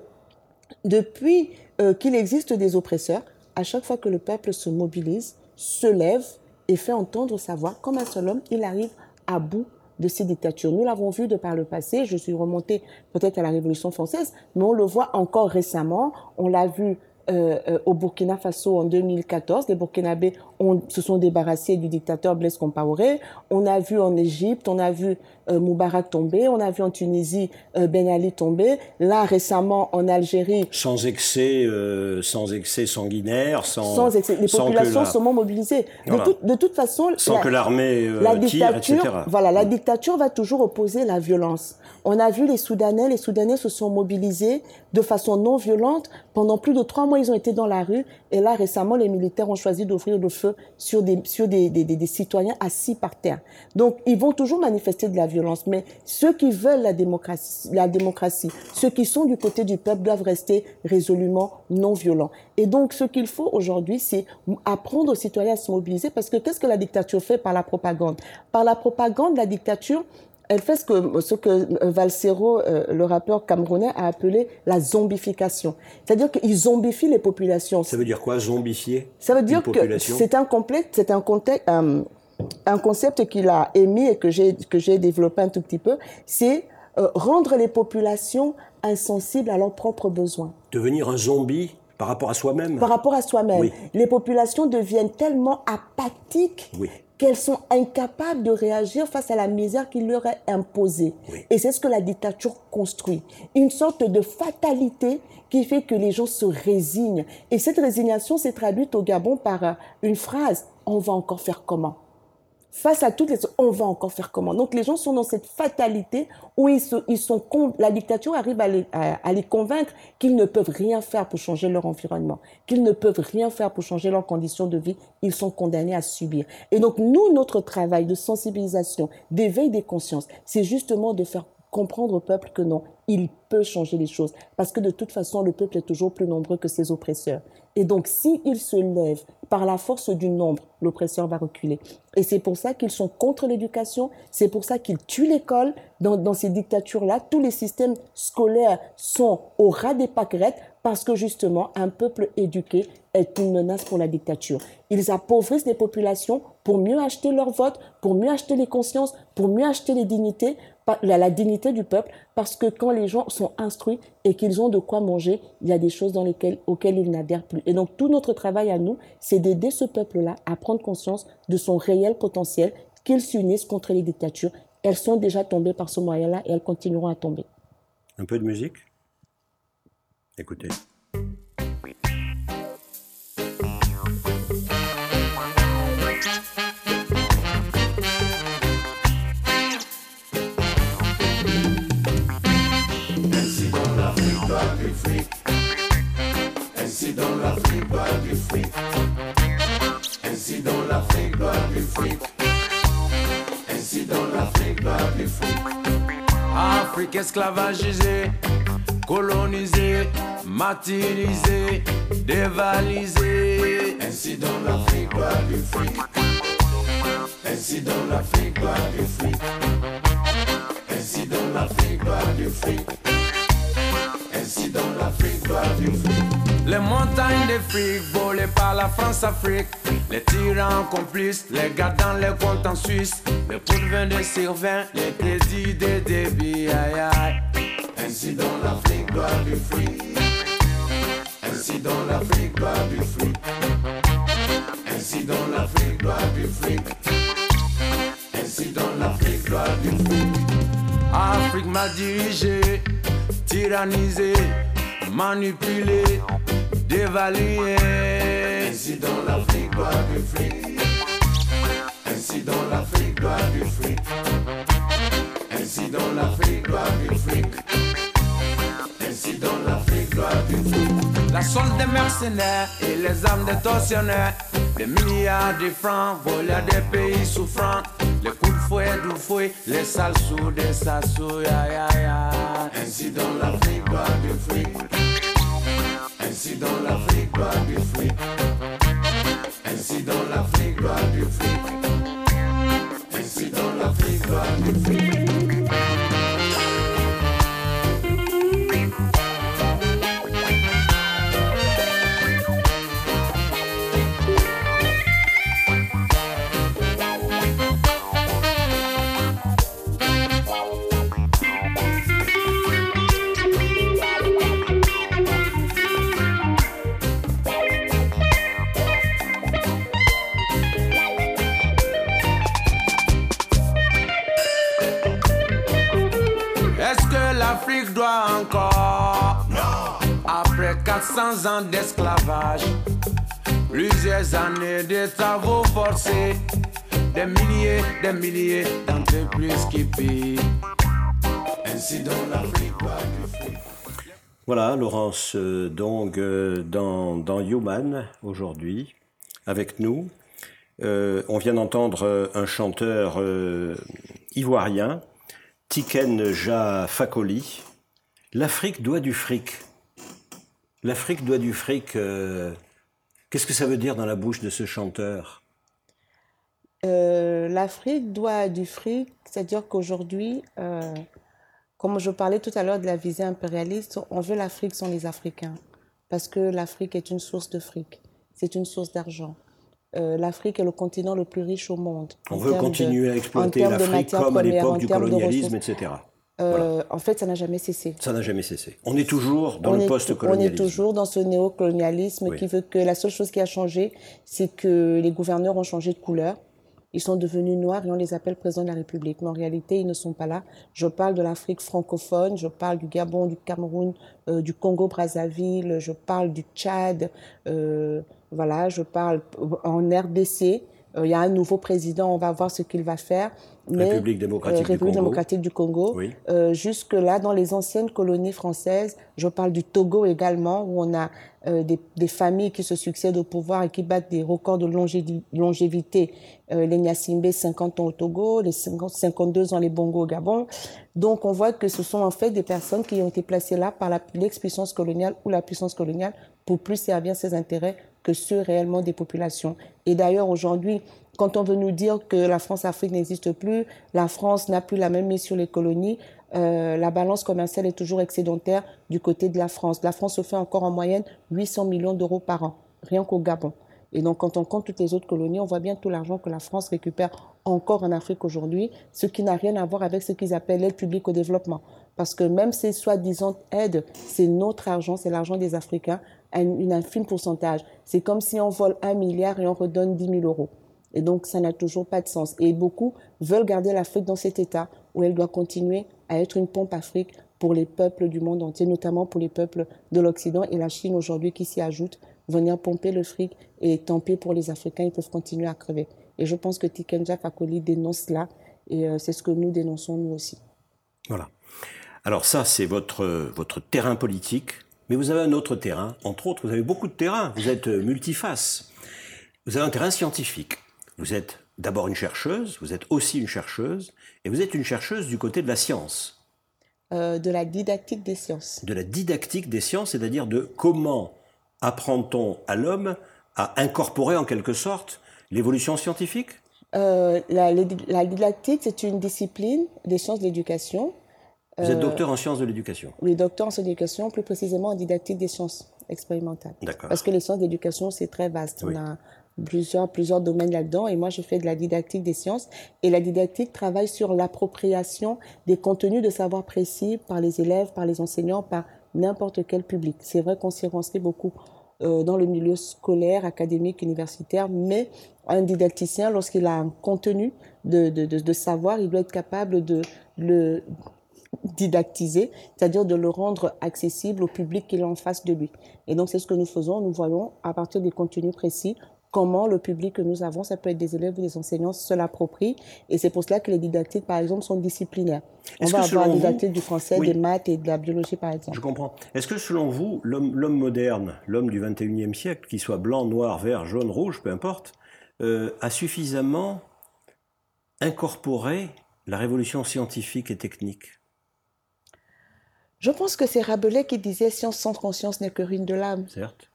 depuis euh, qu'il existe des oppresseurs, à chaque fois que le peuple se mobilise, se lève et fait entendre sa voix, comme un seul homme, il arrive à bout de ces dictatures. Nous l'avons vu de par le passé, je suis remontée peut-être à la Révolution française, mais on le voit encore récemment, on l'a vu euh, euh, au Burkina Faso en 2014, les Burkinabés se sont débarrassés du dictateur Blaise Compaoré. On a vu en Égypte, on a vu Moubarak tomber, on a vu en Tunisie Ben Ali tomber. Là récemment en Algérie, sans excès, sans excès sanguinaire, sans, sans excès. Les sans populations la... sont mobilisées. Voilà. De, tout, de, toute façon, sans la, que l'armée la tire, dictature, etc. voilà, la dictature va toujours opposer la violence. On a vu les Soudanais, les Soudanais se sont mobilisés de façon non violente pendant plus de trois mois ils ont été dans la rue. Et là, récemment, les militaires ont choisi d'ouvrir le feu sur des, sur des, des, des, citoyens assis par terre. Donc, ils vont toujours manifester de la violence. Mais ceux qui veulent la démocratie, la démocratie, ceux qui sont du côté du peuple doivent rester résolument non violents. Et donc, ce qu'il faut aujourd'hui, c'est apprendre aux citoyens à se mobiliser parce que qu'est-ce que la dictature fait par la propagande? Par la propagande, la dictature, elle fait ce que, ce que euh, Valsero, euh, le rappeur camerounais, a appelé la zombification. C'est-à-dire qu'il zombifie les populations. Ça veut dire quoi, zombifier Ça veut dire que c'est un c'est un contexte, euh, un concept qu'il a émis et que j'ai que j'ai développé un tout petit peu, c'est rendre les populations insensibles à leurs propres besoins. Devenir un zombie par rapport à soi-même. Par rapport à soi-même. Les populations deviennent tellement apathiques oui qu'elles sont incapables de réagir face à la misère qui leur est imposée. Et c'est ce que la dictature construit. Une sorte de fatalité qui fait que les gens se résignent. Et cette résignation s'est traduite au Gabon par euh, une phrase, on va encore faire comment? Face à toutes les on va encore faire comment? Donc les gens sont dans cette fatalité où ils, ils sont la dictature arrive à les, à, les convaincre qu'ils ne peuvent rien faire pour changer leur environnement, qu'ils ne peuvent rien faire pour changer leurs conditions de vie, ils sont condamnés à subir. Et donc nous notre travail de sensibilisation, d'éveil des consciences, c'est justement de faire comprendre au peuple que non, il peut changer les choses parce que de toute façon le peuple est toujours plus nombreux que ses oppresseurs. Et donc, s'ils se lèvent par la force du nombre, l'oppresseur va reculer. Et c'est pour ça qu'ils sont contre l'éducation, c'est pour ça qu'ils tuent l'école. Dans, ces dictatures-là, tous les systèmes scolaires sont au ras des pâquerettes parce que justement, un peuple éduqué est une menace pour la dictature. Ils appauvrissent les populations pour mieux acheter leur vote, pour mieux acheter les consciences, pour mieux acheter les dignités, la, dignité du peuple, parce que quand les gens sont instruits et qu'ils ont de quoi manger, il y a des choses dans lesquelles, auxquelles ils n'adhèrent plus. Et donc tout notre travail à nous, c'est d'aider ce peuple-là à prendre conscience de son réel potentiel, qu'ils s'unissent contre les dictatures. Elles sont déjà tombées par ce moyen-là et elles continueront à tomber. Un peu de musique? Écoutez. Ainsi dans l'Afrique doit du fric. Ainsi dans l'Afrique doit du fric. Ainsi dans l'Afrique doit du fric. Afrique esclavagisée, colonisée, martyrisée, dévalisée. Ainsi dans l'Afrique doit du fric. Ainsi dans l'Afrique doit du fric. Ainsi dans l'Afrique doit du fric. Ainsi dans l'Afrique du fric. Les montagnes de fric volées par la France-Afrique. Les tyrans complices, les gars dans les comptes en Suisse. Les pourvins de Sylvain, les crédits de débit, aïe aïe. Ainsi dans l'Afrique doit du fric. Ainsi dans l'Afrique doit du fric. Ainsi dans l'Afrique doit du fric. Ainsi dans l'Afrique doit du fric. Afrique m'a dirigé, tyrannisé, manipulé dévalué. Ainsi dans l'Afrique doit du fric. Ainsi dans l'Afrique doit du fric. Ainsi dans l'Afrique doit du fric. Ainsi dans l'Afrique doit du fric. La solde des mercenaires et les armes des tortionnaires. Des milliards de francs volés à des pays souffrants. De fouet, du fouet, les sales sous des sassous, ya ya ya. Ainsi dans l'Afrique doit du fric. Ainsi dans l'Afrique doit du fric. Ainsi dans l'Afrique doit du fric. 400 ans d'esclavage, plusieurs années de travaux forcés, des milliers, des milliers d'entreprises qui pillent. Ainsi dans l'Afrique. Voilà, Laurence, euh, donc euh, dans, dans Human aujourd'hui, avec nous. Euh, on vient d'entendre euh, un chanteur euh, ivoirien, Tiken Ja Fakoli. L'Afrique doit du fric. L'Afrique doit du fric. euh, Qu'est-ce que ça veut dire dans la bouche de ce chanteur? Euh, L'Afrique doit du fric, c'est-à-dire qu'aujourd'hui, euh, comme je parlais tout à l'heure de la visée impérialiste, on veut l'Afrique sans les Africains, parce que l'Afrique est une source de fric, c'est une source d'argent. Euh, L'Afrique est le continent le plus riche au monde. On veut de- continuer à exploiter l'Afrique comme à l'époque du colonialisme, etc. Euh, En fait, ça n'a jamais cessé. Ça n'a jamais cessé. On est toujours dans on le post-colonialisme. On est toujours dans ce néocolonialisme Oui. qui veut que la seule chose qui a changé, c'est que les gouverneurs ont changé de couleur. Ils sont devenus noirs et on les appelle présidents de la République. Mais en réalité, ils ne sont pas là. Je parle de l'Afrique francophone, je parle du Gabon, du Cameroun, euh, du Congo-Brazzaville, je parle du Tchad, euh, voilà, je parle en RDC. Euh, Il y a un nouveau président, on va voir ce qu'il va faire. Mais, République démocratique euh, du République Congo. démocratique du Congo. Oui. Euh, jusque-là, dans les anciennes colonies françaises, je parle du Togo également, où on a des, des familles qui se succèdent au pouvoir et qui battent des records de longévi- longévité. Les Nyasimbe, 50 ans au Togo, les 50 52 ans les Bongo au Gabon. Donc on voit que ce sont en fait des personnes qui ont été placées là par l'ex-puissance coloniale ou la puissance coloniale pour plus servir ses intérêts que ceux réellement des populations. Et d'ailleurs aujourd'hui, quand on veut nous dire que la France-Afrique n'existe plus, la France n'a plus la même mise sur les colonies, euh, la balance commerciale est toujours excédentaire du côté de la France. La France se fait encore en moyenne 800 millions d'euros par an, rien qu'au Gabon. Et donc, quand on compte toutes les autres colonies, on voit bien tout l'argent que la France récupère encore en Afrique aujourd'hui, ce qui n'a rien à voir avec ce qu'ils appellent l'aide publique au développement. Parce que même ces soi-disant aides, c'est notre argent, c'est l'argent des Africains, à une, une infime pourcentage. C'est comme si on vole un milliard et on redonne 10 000 euros. Et donc, ça n'a toujours pas de sens. Et beaucoup veulent garder l'Afrique dans cet état où elle doit continuer à être une pompe Afrique pour les peuples du monde entier, notamment pour les peuples de l'Occident et la Chine aujourd'hui qui s'y ajoute, venir pomper le fric et tant pis pour les Africains, ils peuvent continuer à crever. Et je pense que Tikenja Fakoli dénonce cela et euh, c'est ce que nous dénonçons nous aussi. Voilà. Alors ça, c'est votre, votre terrain politique, mais vous avez un autre terrain. Entre autres, vous avez beaucoup de terrains. Vous êtes euh, multiface. Vous avez un terrain scientifique. Vous êtes d'abord une chercheuse, vous êtes aussi une chercheuse, et vous êtes une chercheuse du côté de la science, Euh, de la didactique des sciences. de la didactique des sciences, c'est-à-dire de comment apprend-on à l'homme à incorporer en quelque sorte l'évolution scientifique? Euh, la, la didactique, c'est une discipline des sciences de l'éducation. Vous êtes Euh, docteur en sciences de l'éducation. Oui, docteur en sciences de l'éducation, plus précisément en didactique des sciences expérimentales. D'accord. Parce que les sciences d'éducation, c'est très vaste. Oui. On a plusieurs, plusieurs domaines là-dedans. Et moi, je fais de la didactique des sciences. Et la didactique travaille sur l'appropriation des contenus de savoir précis par les élèves, par les enseignants, par n'importe quel public. C'est vrai qu'on s'y renseigné beaucoup euh, dans le milieu scolaire, académique, universitaire, mais un didacticien, lorsqu'il a un contenu de, de, de, de savoir, il doit être capable de le didactiser, c'est-à-dire de le rendre accessible au public qui est en face de lui. Et donc, c'est ce que nous faisons. Nous voyons, à partir des contenus précis, comment le public que nous avons, ça peut être des élèves ou des enseignants, se l'approprie. Et c'est pour cela que les didactiques, par exemple, sont disciplinaires. On va avoir la vous- didactique du français, Oui. des maths et de la biologie, par exemple. Je comprends. Est-ce que selon vous, l'homme l'homme moderne, l'homme du 21e siècle, qu'il soit blanc, noir, vert, jaune, rouge, peu importe, euh, a suffisamment incorporé la révolution scientifique et technique? Je pense que c'est Rabelais qui disait « Science sans conscience n'est que ruine de l'âme ». Certes.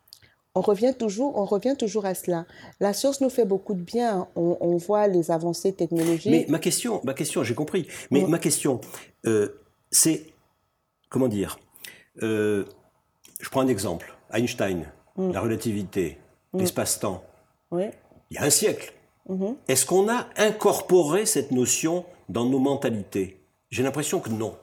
On revient toujours, on revient toujours à cela. La science nous fait beaucoup de bien. On, on voit les avancées technologiques. Mais ma question, ma question, j'ai compris. Mais Mm. ma question, euh, c'est comment dire euh, Je prends un exemple. Einstein, Mm. la relativité, l'espace-temps. Oui. Il y a un siècle. Mhm. Est-ce qu'on a incorporé cette notion dans nos mentalités? J'ai l'impression que non.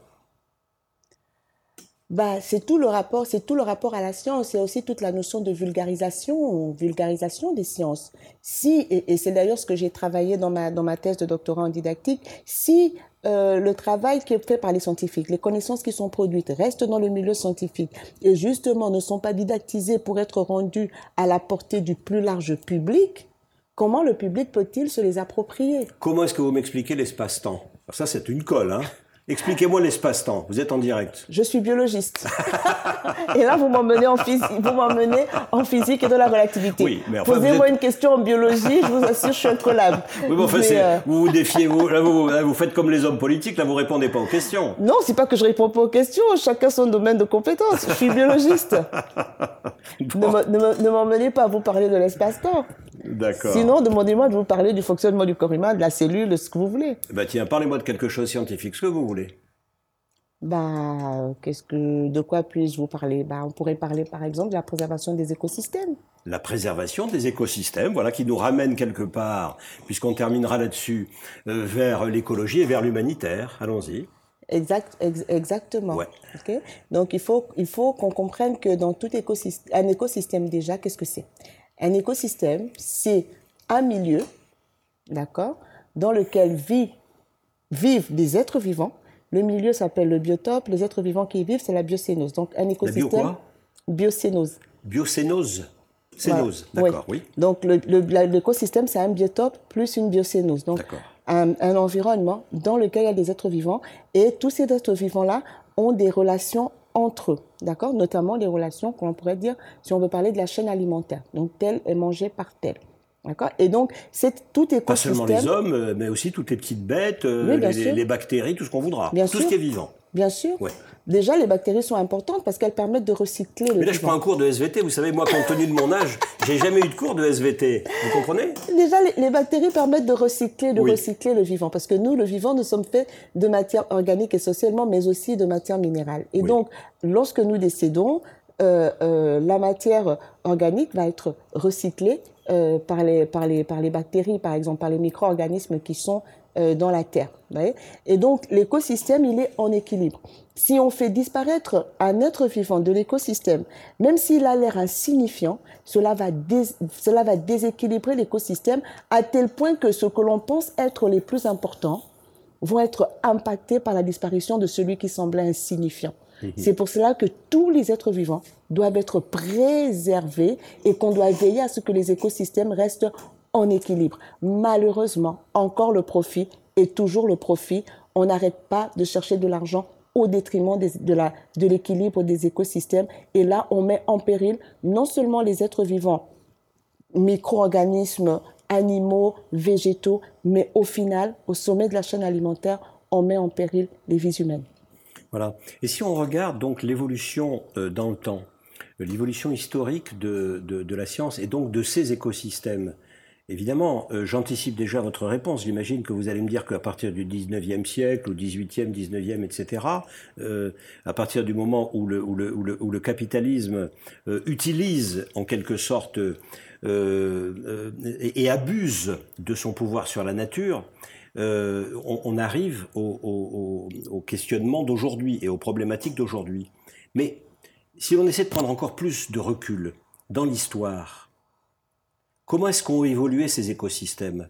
Bah, c'est tout le rapport, c'est tout le rapport à la science. C'est aussi toute la notion de vulgarisation, vulgarisation des sciences. Si, et, c'est d'ailleurs ce que j'ai travaillé dans ma, dans ma thèse de doctorat en didactique, si euh, le travail qui est fait par les scientifiques, les connaissances qui sont produites restent dans le milieu scientifique et justement ne sont pas didactisées pour être rendues à la portée du plus large public, comment le public peut-il se les approprier? Comment est-ce que vous m'expliquez l'espace-temps? Ça, c'est une colle. Hein? Expliquez-moi l'espace-temps. Vous êtes en direct. Je suis biologiste. et là, vous m'emmenez en physique, vous m'emmenez en physique et de la relativité. Oui, mais enfin, Posez-moi êtes- une question en biologie, je vous assure, je suis incollable. Oui, enfin, Mais, euh, vous vous défiez, vous, là, vous, là, vous faites comme les hommes politiques, là, vous répondez pas aux questions. Non, c'est pas que je réponds pas aux questions, chacun son domaine de compétence. Je suis biologiste. Ne ne ne m'emmenez pas à vous parler de l'espace-temps. D'accord. Sinon, demandez-moi de vous parler du fonctionnement du corps humain, de la cellule, de ce que vous voulez. Bah tiens, parlez-moi de quelque chose scientifique, ce que vous voulez. Bah, qu'est-ce que, de quoi puis-je vous parler? Bah, on pourrait parler par exemple de la préservation des écosystèmes. La préservation des écosystèmes, voilà, qui nous ramène quelque part, puisqu'on terminera là-dessus, euh, vers l'écologie et vers l'humanitaire. Allons-y. Exact, ex- exactement. Ouais. Ok Donc, il faut, il faut qu'on comprenne que dans tout écosystème, un écosystème déjà, qu'est-ce que c'est? Un écosystème, c'est un milieu, d'accord, dans lequel vit, vivent des êtres vivants. Le milieu s'appelle le biotope. Les êtres vivants qui y vivent, c'est la biocénose. Donc, un bio écosystème. quoi? Biocénose. Biocénose. Cénose, Voilà. d'accord, oui. Donc, le- la- l'écosystème, c'est un biotope plus une biocénose. Donc, D'accord. un, un environnement dans lequel il y a des êtres vivants. Et tous ces êtres vivants-là ont des relations entre eux, d'accord? Notamment les relations qu'on pourrait dire, si on veut parler de la chaîne alimentaire. Donc, tel est mangé par tel. D'accord? Et donc, c'est tout Pas écosystème. seulement les hommes, euh, mais aussi toutes les petites bêtes, euh, Oui, les, bactéries, tout ce qu'on voudra. Bien tout sûr. ce qui est vivant. Bien sûr. Ouais. Déjà, les bactéries sont importantes parce qu'elles permettent de recycler le Mais là, je prends un cours de SVT. Vous savez, moi, compte tenu de mon âge, j'ai jamais eu de cours de SVT. Vous comprenez? Déjà, les, les bactéries permettent de recycler, de Oui. recycler le vivant, parce que nous, le vivant, nous sommes faits de matière organique et socialement, mais aussi de matière minérale. Et Oui. donc, lorsque nous décédons, euh, euh, la matière organique va être recyclée euh, par, les, par, les, par les bactéries, par exemple, par les micro-organismes qui sont euh, dans la Terre. Et donc, l'écosystème, il est en équilibre. Si on fait disparaître un être vivant de l'écosystème, même s'il a l'air insignifiant, cela va, cela va déséquilibrer l'écosystème à tel point que ce que l'on pense être les plus importants vont être impactés par la disparition de celui qui semblait insignifiant. C'est pour cela que tous les êtres vivants doivent être préservés et qu'on doit veiller à ce que les écosystèmes restent en équilibre. Malheureusement, encore le profit est toujours le profit. On n'arrête pas de chercher de l'argent au détriment de l'équilibre des écosystèmes. Et là, on met en péril non seulement les êtres vivants, micro-organismes, animaux, végétaux, mais au final, au sommet de la chaîne alimentaire, on met en péril les vies humaines. Voilà. Et si on regarde donc l'évolution euh, dans le temps, euh, l'évolution historique de, de, la science et donc de ces écosystèmes, évidemment, euh, j'anticipe déjà votre réponse. J'imagine que vous allez me dire qu'à partir du 19e siècle, ou 18e, 19e, etc., à partir du moment où le, capitalisme utilise en quelque sorte et abuse de son pouvoir sur la nature, euh, on, on arrive au, questionnement d'aujourd'hui et aux problématiques d'aujourd'hui. Mais si l'on essaie de prendre encore plus de recul dans l'histoire, comment est-ce qu'ont évolué ces écosystèmes?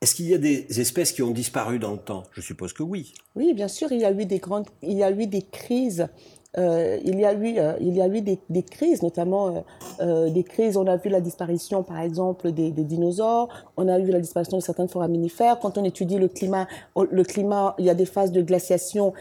Est-ce qu'il y a des espèces qui ont disparu dans le temps? Je suppose que oui. Oui, bien sûr, il y a eu des grandes, il y a eu des crises. Euh, il y a eu, euh, il y a eu des, crises, notamment euh, des crises. On a vu la disparition, par exemple, des, dinosaures. On a vu la disparition de certaines foraminifères. Quand on étudie le climat, le climat, il y a des phases de glaciation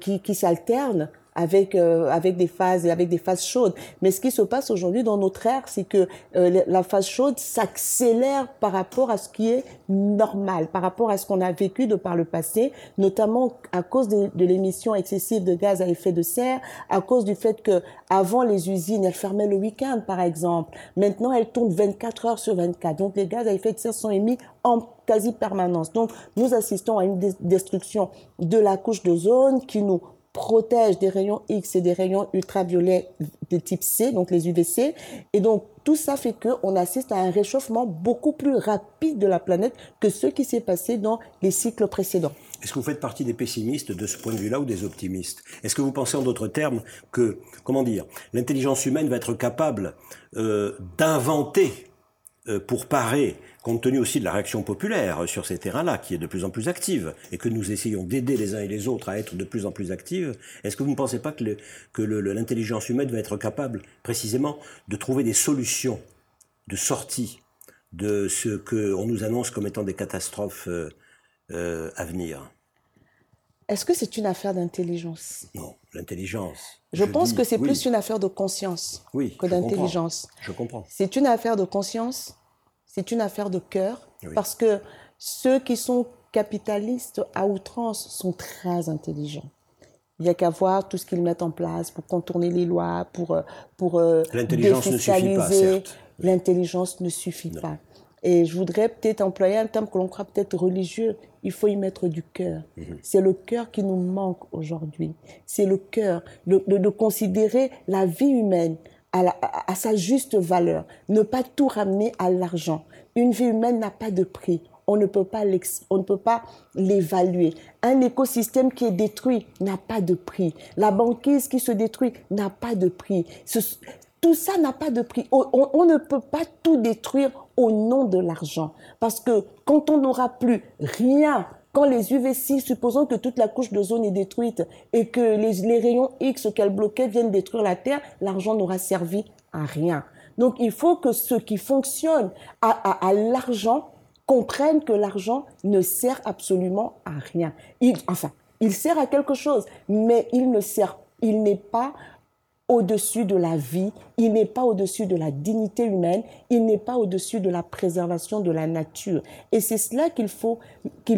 qui, qui s'alternent avec euh, avec des phases et avec des phases chaudes. Mais ce qui se passe aujourd'hui dans notre ère, c'est que euh, la phase chaude s'accélère par rapport à ce qui est normal, par rapport à ce qu'on a vécu de par le passé, notamment à cause de, l'émission excessive de gaz à effet de serre, à cause du fait que avant les usines elles fermaient le week-end par exemple. Maintenant elles tournent 24 heures sur 24. Donc les gaz à effet de serre sont émis en quasi permanence. Donc nous assistons à une destruction de la couche d'ozone qui nous protège des rayons X et des rayons ultraviolets de type C, donc les UVC. Et donc, tout ça fait qu'on assiste à un réchauffement beaucoup plus rapide de la planète que ce qui s'est passé dans les cycles précédents. Est-ce que vous faites partie des pessimistes de ce point de vue-là ou des optimistes? Est-ce que vous pensez en d'autres termes que, comment dire, l'intelligence humaine va être capable euh, d'inventer pour parer, compte tenu aussi de la réaction populaire euh, sur ces terrains-là, qui est de plus en plus active, et que nous essayons d'aider les uns et les autres à être de plus en plus actives, est-ce que vous ne pensez pas que le- l'intelligence humaine va être capable, précisément, de trouver des solutions de sortie de ce qu'on nous annonce comme étant des catastrophes euh, euh, à venir? Est-ce que c'est une affaire d'intelligence? Non, l'intelligence. Je, pense dis que c'est oui. plus une affaire de conscience Oui, que d'intelligence. Je comprends. C'est une affaire de conscience, c'est une affaire de cœur, Oui. parce que ceux qui sont capitalistes à outrance sont très intelligents. Il n'y a qu'à voir tout ce qu'ils mettent en place pour contourner les lois, pour, euh, pour euh, L'intelligence ne suffit pas, certes. L'intelligence ne suffit pas. Et je voudrais peut-être employer un terme que l'on croit peut-être religieux. Il faut y mettre du cœur. Mhm. C'est le cœur qui nous manque aujourd'hui. C'est le cœur, de, de- de considérer la vie humaine à, sa juste valeur. Ne pas tout ramener à l'argent. Une vie humaine n'a pas de prix. On ne peut pas l'évaluer. Un écosystème qui est détruit n'a pas de prix. La banquise qui se détruit n'a pas de prix. Tout ça n'a pas de prix. On ne peut pas tout détruire au nom de l'argent. Parce que quand on n'aura plus rien, quand les UV6, supposons que toute la couche d'ozone est détruite et que les, rayons X qu'elle bloquait viennent détruire la Terre, l'argent n'aura servi à rien. Donc il faut que ceux qui fonctionnent à, l'argent comprennent que l'argent ne sert absolument à rien. Enfin, il sert à quelque chose, mais il ne sert, il n'est pas au-dessus de la vie, il n'est pas au-dessus de la dignité humaine, il n'est pas au-dessus de la préservation de la nature. Et c'est cela qu'il faut,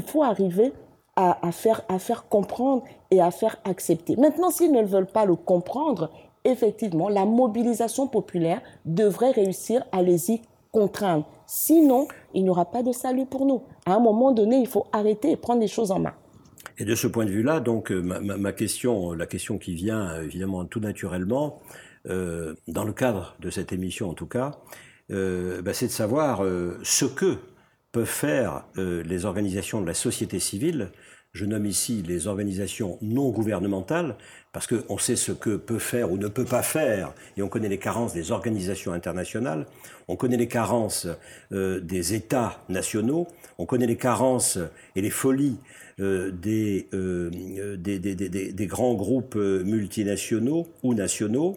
faut arriver à faire, à faire comprendre et à faire accepter. Maintenant, s'ils ne veulent pas le comprendre, effectivement, la mobilisation populaire devrait réussir à les y contraindre. Sinon, il n'y aura pas de salut pour nous. À un moment donné, il faut arrêter et prendre les choses en main. Et de ce point de vue-là, donc euh, ma, question, la question qui vient euh, évidemment tout naturellement, euh, dans le cadre de cette émission en tout cas, euh, bah, c'est de savoir euh, ce que peuvent faire euh, les organisations de la société civile. Je nomme ici les organisations non gouvernementales, parce qu'on sait ce que peut faire ou ne peut pas faire, et on connaît les carences des organisations internationales, on connaît les carences euh, des États nationaux, on connaît les carences et les folies euh, des, euh, des, des- grands groupes multinationaux ou nationaux.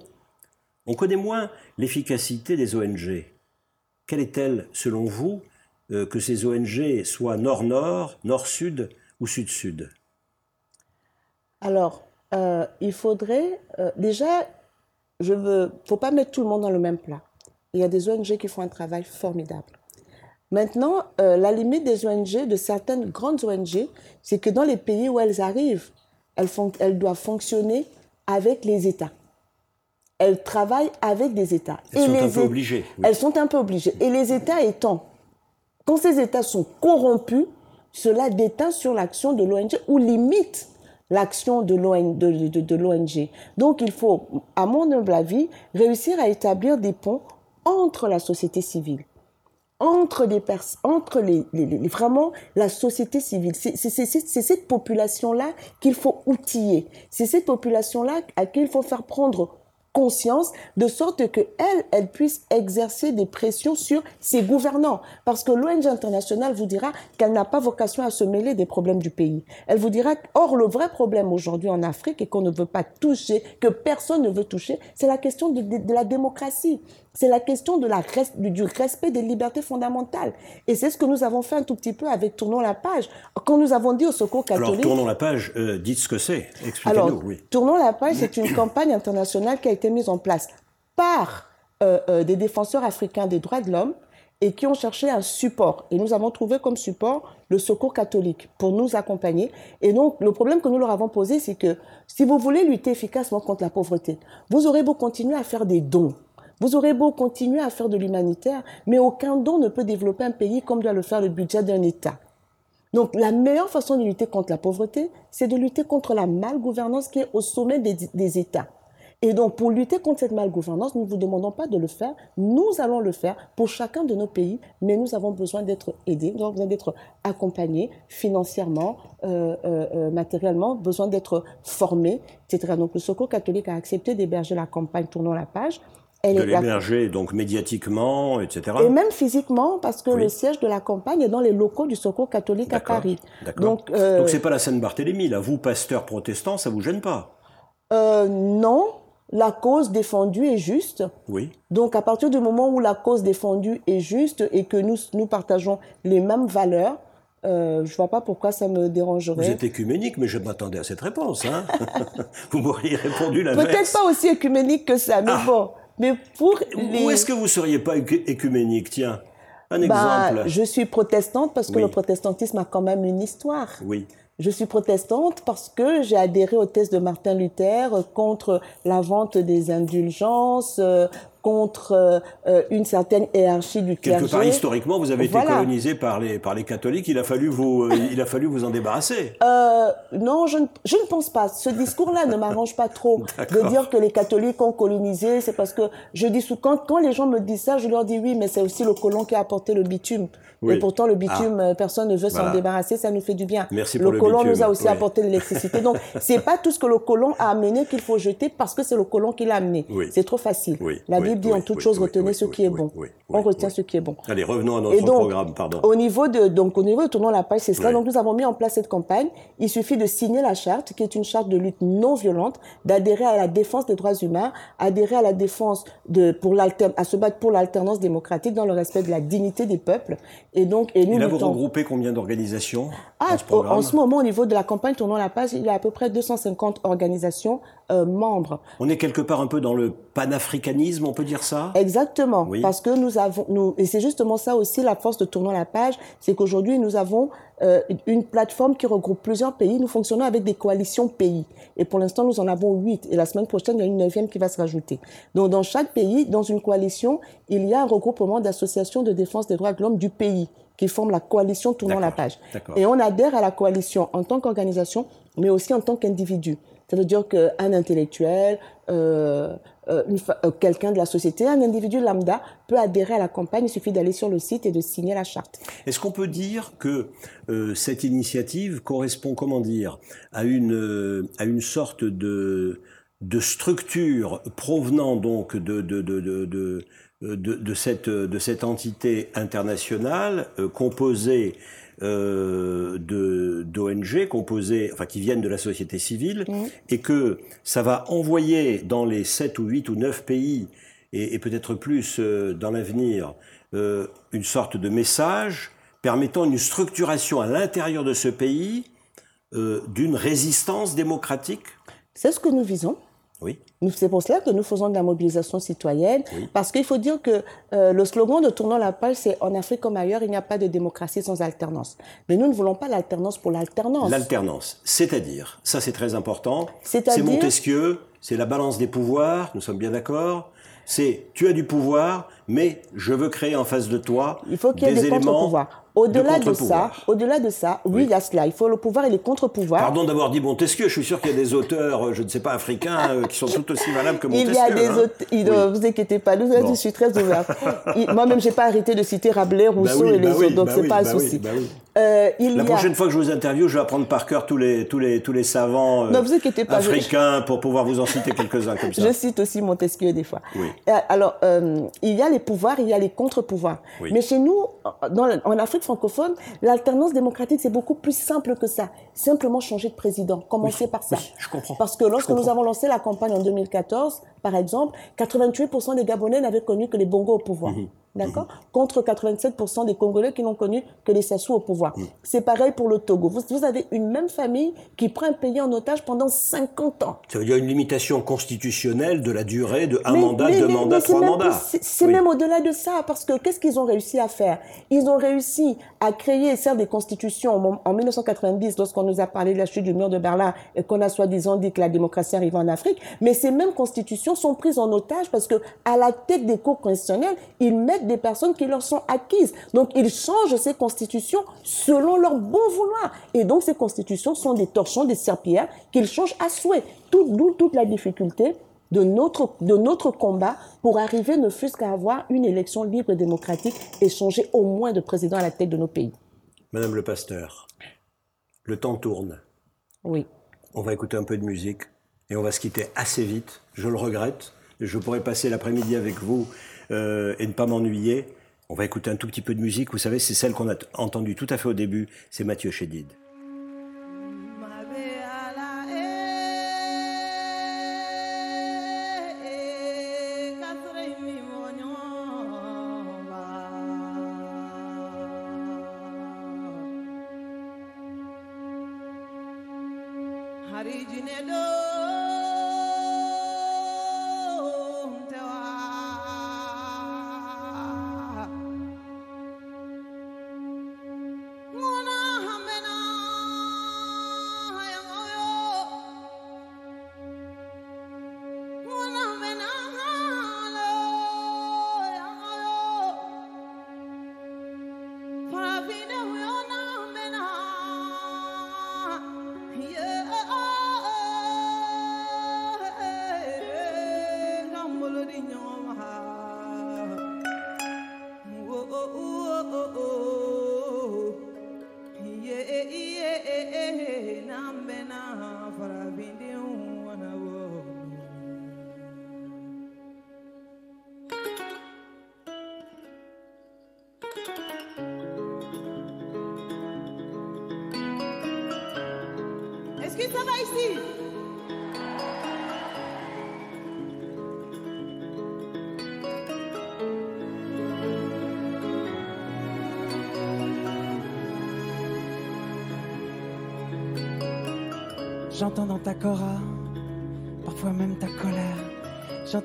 On connaît moins l'efficacité des ONG. Quelle est-elle, selon vous, que ces ONG soient nord-nord, nord-sud ou sud-sud? Alors, euh, il faudrait euh, déjà, je veux, faut pas mettre tout le monde dans le même plat. Il y a des ONG qui font un travail formidable. Maintenant, euh, la limite des ONG, de certaines grandes ONG, c'est que dans les pays où elles arrivent, elles, font, elles doivent fonctionner avec les États. Elles travaillent avec des États. Elles sont un peu obligées. oui. elles sont un peu obligées. Et les États étant, quand ces États sont corrompus, cela déteint sur l'action de l'ONG ou limite l'action de l'ONG. Donc il faut, à mon humble avis, réussir à établir des ponts entre la société civile entre entre les, les- vraiment la société civile. C'est cette population-là qu'il faut outiller. C'est cette population-là à qui il faut faire prendre conscience de sorte que elle, elle puisse exercer des pressions sur ses gouvernants. Parce que l'ONG internationale vous dira qu'elle n'a pas vocation à se mêler des problèmes du pays. Elle vous dira, or le vrai problème aujourd'hui en Afrique et qu'on ne veut pas toucher, que personne ne veut toucher, c'est la question de, de- de la démocratie. C'est la question de la res- du, respect des libertés fondamentales. Et c'est ce que nous avons fait un tout petit peu avec Tournons la page. Quand nous avons dit au Secours Alors catholique... tournons la page, euh, dites ce que c'est, Alors, expliquez-nous. Oui. Tournons la page, c'est une campagne internationale qui a été mise en place par euh, euh, des défenseurs africains des droits de l'homme et qui ont cherché un support. Et nous avons trouvé comme support le Secours catholique pour nous accompagner. Et donc, le problème que nous leur avons posé, c'est que si vous voulez lutter efficacement contre la pauvreté, vous aurez beau continuer à faire des dons. Vous aurez beau continuer à faire de l'humanitaire, mais aucun don ne peut développer un pays comme doit le faire le budget d'un État. Donc, la meilleure façon de lutter contre la pauvreté, c'est de lutter contre la malgouvernance qui est au sommet des, États. Et donc, pour lutter contre cette malgouvernance, nous ne vous demandons pas de le faire. Nous allons le faire pour chacun de nos pays, mais nous avons besoin d'être aidés, nous avons besoin d'être accompagnés financièrement, euh, euh, euh, matériellement, besoin d'être formés, etc. Donc, le Secours catholique a accepté d'héberger la campagne Tournons la page. Elle De est- la- l'héberger donc médiatiquement, etc. et même physiquement, parce que Oui. le siège de la campagne est dans les locaux du Secours catholique à Paris. Donc, euh, Donc c'est pas la Sainte-Barthélemy, là. Vous, pasteur protestant, ça vous gêne pas? Euh, non, la cause défendue est juste. Oui. Donc, à partir du moment où la cause défendue est juste et que nous, nous partageons les mêmes valeurs, euh, je vois pas pourquoi ça me dérangerait. Vous êtes écuménique, mais je m'attendais à cette réponse. Hein vous m'auriez répondu Peut-être l'inverse. pas aussi écuménique que ça, mais Ah. bon. Mais pour les... Où est-ce que vous seriez pas écu- écuménique Tiens, un Bah, exemple. je suis protestante parce que Oui. le protestantisme a quand même une histoire. Oui. Je suis protestante parce que j'ai adhéré au thèse de Martin Luther euh, contre la vente des indulgences, euh, contre euh, euh, une certaine hiérarchie du Quelque clergé. part, historiquement, vous avez été colonisé par les, par les catholiques. Il a fallu vous, euh, il a fallu vous en débarrasser. Euh, non, je ne, je ne pense pas. Ce discours-là ne m'arrange pas trop. De dire que les catholiques ont colonisé, c'est parce que je dis sous, quand, quand les gens me disent ça, je leur dis oui, mais c'est aussi le colon qui a apporté le bitume. Oui. Et pourtant, le bitume, euh, personne ne veut Voilà. s'en débarrasser, ça nous fait du bien. Merci le pour le colon bitume, nous a aussi oui. apporté l'électricité. Donc, c'est pas tout ce que le colon a amené qu'il faut jeter parce que c'est le colon qui l'a amené. Oui. C'est trop facile. Oui, La Bible dit en toute chose, retenez ce qui est bon. oui, On retient ce qui est bon. Allez, revenons à notre Et donc, programme, pardon. Au niveau de, donc, au niveau de tournant la page, c'est cela. Donc, nous avons mis en place cette campagne. Il suffit de signer la charte, qui est une charte de lutte non violente, d'adhérer à la défense des droits humains, adhérer à la défense de, pour à se battre pour l'alternance démocratique dans le respect de la dignité des peuples. Et donc, et nous Et là, vous regroupez combien d'organisations ah, dans ce au- programme en ce moment, au niveau de la campagne Tournons la page, il y a à peu près 250 organisations euh, membres. On est quelque part un peu dans le panafricanisme, on peut dire ça? Exactement, Oui. parce que nous avons, nous, et c'est justement ça aussi la force de Tournons la page, c'est qu'aujourd'hui nous avons euh, une plateforme qui regroupe plusieurs pays. Nous fonctionnons avec des coalitions pays, et pour l'instant nous en avons huit. Et la semaine prochaine il y a une neuvième qui va se rajouter. Donc dans chaque pays, dans une coalition, il y a un regroupement d'associations de défense des droits de l'homme du pays qui forment la coalition Tournons la page. Et on adhère à la coalition en tant qu'organisation, mais aussi en tant qu'individu. Ça veut dire qu'un intellectuel, euh, euh, euh, quelqu'un de la société, un individu lambda peut adhérer à la campagne. Il suffit d'aller sur le site et de signer la charte. Est-ce qu'on peut dire que cette initiative correspond, comment dire, à une, à une sorte de, de structure provenant donc de, de, de, de, cette, de cette entité internationale composée euh, de d'ONG composées, enfin qui viennent de la société civile, Mhm. et que ça va envoyer dans les 7 ou 8 ou 9 pays, et, et peut-être plus euh, dans l'avenir, euh, une sorte de message permettant une structuration à l'intérieur de ce pays d'une résistance démocratique C'est ce que nous visons. Oui. C'est pour cela que nous faisons de la mobilisation citoyenne, Oui. parce qu'il faut dire que euh, le slogan de Tournons la page, c'est en Afrique comme ailleurs, il n'y a pas de démocratie sans alternance. Mais nous ne voulons pas l'alternance pour l'alternance. L'alternance, c'est-à-dire, ça c'est très important, c'est Montesquieu, c'est la balance des pouvoirs, nous sommes bien d'accord, c'est tu as du pouvoir, mais je veux créer en face de toi Il faut qu'il y ait des des éléments. Au-delà de, ça, au-delà de ça, oui, Oui. il y a cela. Il faut le pouvoir et les contre-pouvoirs. Pardon d'avoir dit Montesquieu, je suis sûr qu'il y a des auteurs, euh, je ne sais pas, africains, euh, qui sont tout aussi valables que Il Montesquieu. y a des hein. auteurs, il- ne vous inquiétez pas, nous, Bon. je suis très ouverte. Il- Moi-même, j'ai pas arrêté de citer Rabelais, Rousseau Bah oui, et les bah autres, donc bah c'est pas un souci. Euh, il La a... prochaine fois que je vous interviewe, je vais apprendre par cœur tous les, tous les, tous les savants euh, vous je- africains pour pouvoir vous en citer quelques-uns comme ça. Je cite aussi Montesquieu des fois. Oui. Euh, Alors, euh, il y a les pouvoirs, il y a les contre-pouvoirs. Oui. Mais chez nous, dans, la- en Afrique francophone, l'alternance démocratique, c'est beaucoup plus simple que ça. Simplement changer de président. Commencer Oui, par ça. je comprends. Parce que lorsque nous avons lancé la campagne en 2014, par exemple, 88% des Gabonais n'avaient connu que les Bongos au pouvoir. Mhm. D'accord Contre 87% des Congolais qui n'ont connu que les Sassou au pouvoir. Mhm. C'est pareil pour le Togo. Vous, vous avez une même famille qui prend un pays en otage pendant 50 ans. Ça veut dire une limitation constitutionnelle de la durée de un Mais- mandat, mais- deux mais- mandats, trois mandats. C'est Oui. même au-delà de ça, parce que qu'est-ce qu'ils ont réussi à faire? Ils ont réussi à créer, certes, des constitutions en, en 1990, lorsqu'on nous a parlé de la chute du mur de Berlin et qu'on a soi-disant dit que la démocratie arrivait en Afrique, mais ces mêmes constitutions sont prises en otage parce que à la tête des cours constitutionnels, ils mettent des personnes qui leur sont acquises. Donc, ils changent ces constitutions selon leur bon vouloir. Et donc, ces constitutions sont des torchons, des serpillères qu'ils changent à souhait. Tout- D'où toute la difficulté de notre, de notre combat pour arriver ne fût-ce qu'à avoir une élection libre et démocratique et changer au moins de président à la tête de nos pays. Madame le pasteur, le temps tourne. Oui. On va écouter un peu de musique et on va se quitter assez vite. Je le regrette. Je pourrais passer l'après-midi avec vous euh, et ne pas m'ennuyer. On va écouter un tout petit peu de musique. Vous savez, c'est celle qu'on a entendue tout à fait au début. C'est Mathieu Chédid.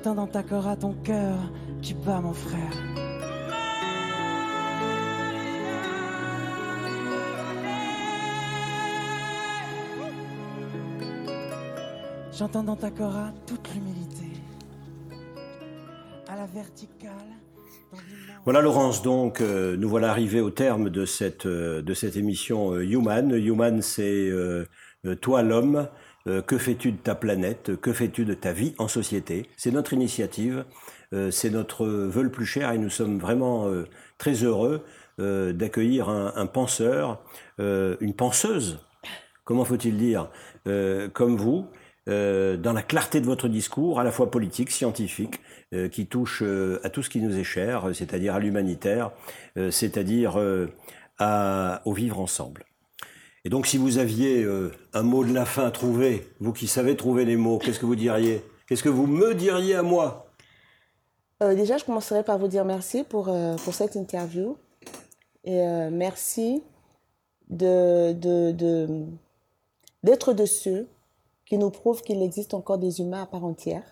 J'entends dans ta cora ton cœur qui bat, mon frère. J'entends dans ta cora toute l'humilité. À la verticale. Voilà Laurence, donc euh, nous voilà arrivés au terme de cette, euh, de cette émission euh, Human. Human, c'est toi l'homme, euh, que fais-tu de ta planète, que fais-tu de ta vie en société? C'est notre initiative, euh, c'est notre vœu plus cher et nous sommes vraiment euh, très heureux euh, d'accueillir un, un penseur, euh, une penseuse, comment faut-il dire, euh, comme vous, dans la clarté de votre discours, à la fois politique, scientifique, qui touche à tout ce qui nous est cher, c'est-à-dire à l'humanitaire, c'est-à-dire au vivre ensemble. Et donc, si vous aviez euh, un mot de la fin à trouver, vous qui savez trouver les mots, qu'est-ce que vous diriez? Qu'est-ce que vous me diriez à moi? Euh, déjà, je commencerai par vous dire merci pour, euh, pour cette interview. Et merci de, de- d'être de ceux qui nous prouvent qu'il existe encore des humains à part entière.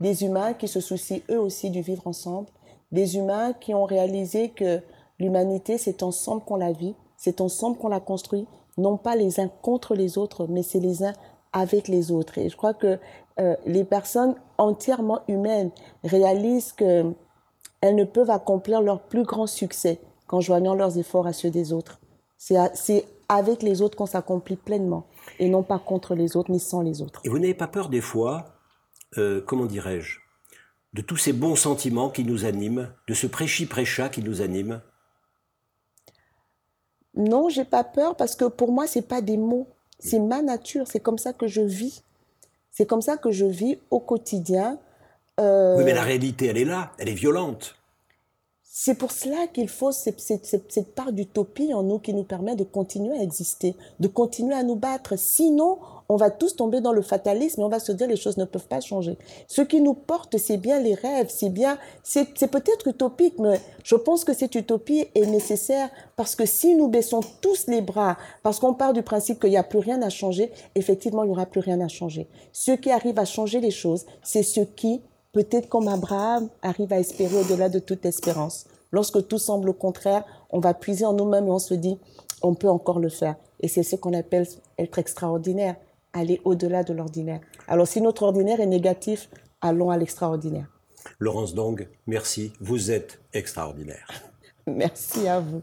Des humains qui se soucient eux aussi du vivre ensemble. Des humains qui ont réalisé que l'humanité, c'est ensemble qu'on la vit, c'est ensemble qu'on la construit, non pas les uns contre les autres, mais c'est les uns avec les autres. Et je crois que euh, les personnes entièrement humaines réalisent que elles ne peuvent accomplir leur plus grand succès qu'en joignant leurs efforts à ceux des autres. C'est avec les autres qu'on s'accomplit pleinement et non pas contre les autres ni sans les autres. Et vous n'avez pas peur des fois, euh, comment dirais-je, de tous ces bons sentiments qui nous animent, de ce prêchi-prêcha qui nous anime? Non, j'ai pas peur parce que pour moi, c'est pas des mots, c'est ma nature, c'est comme ça que je vis. C'est comme ça que je vis au quotidien. Euh, Oui, mais la réalité, elle est là, elle est violente. C'est pour cela qu'il faut cette, part d'utopie en nous qui nous permet de continuer à exister, de continuer à nous battre. Sinon, on va tous tomber dans le fatalisme et on va se dire les choses ne peuvent pas changer. Ce qui nous porte, c'est bien les rêves, c'est bien, c'est peut-être utopique, mais je pense que cette utopie est nécessaire parce que si nous baissons tous les bras, parce qu'on part du principe qu'il n'y a plus rien à changer, effectivement, il n'y aura plus rien à changer. Ceux qui arrivent à changer les choses, c'est ceux qui peut-être comme Abraham, arrive à espérer au-delà de toute espérance. Lorsque tout semble au contraire, on va puiser en nous-mêmes et on se dit, on peut encore le faire. Et c'est ce qu'on appelle être extraordinaire, aller au-delà de l'ordinaire. Alors si notre ordinaire est négatif, allons à l'extraordinaire. Laurence Dong, merci, vous êtes extraordinaire. Merci à vous.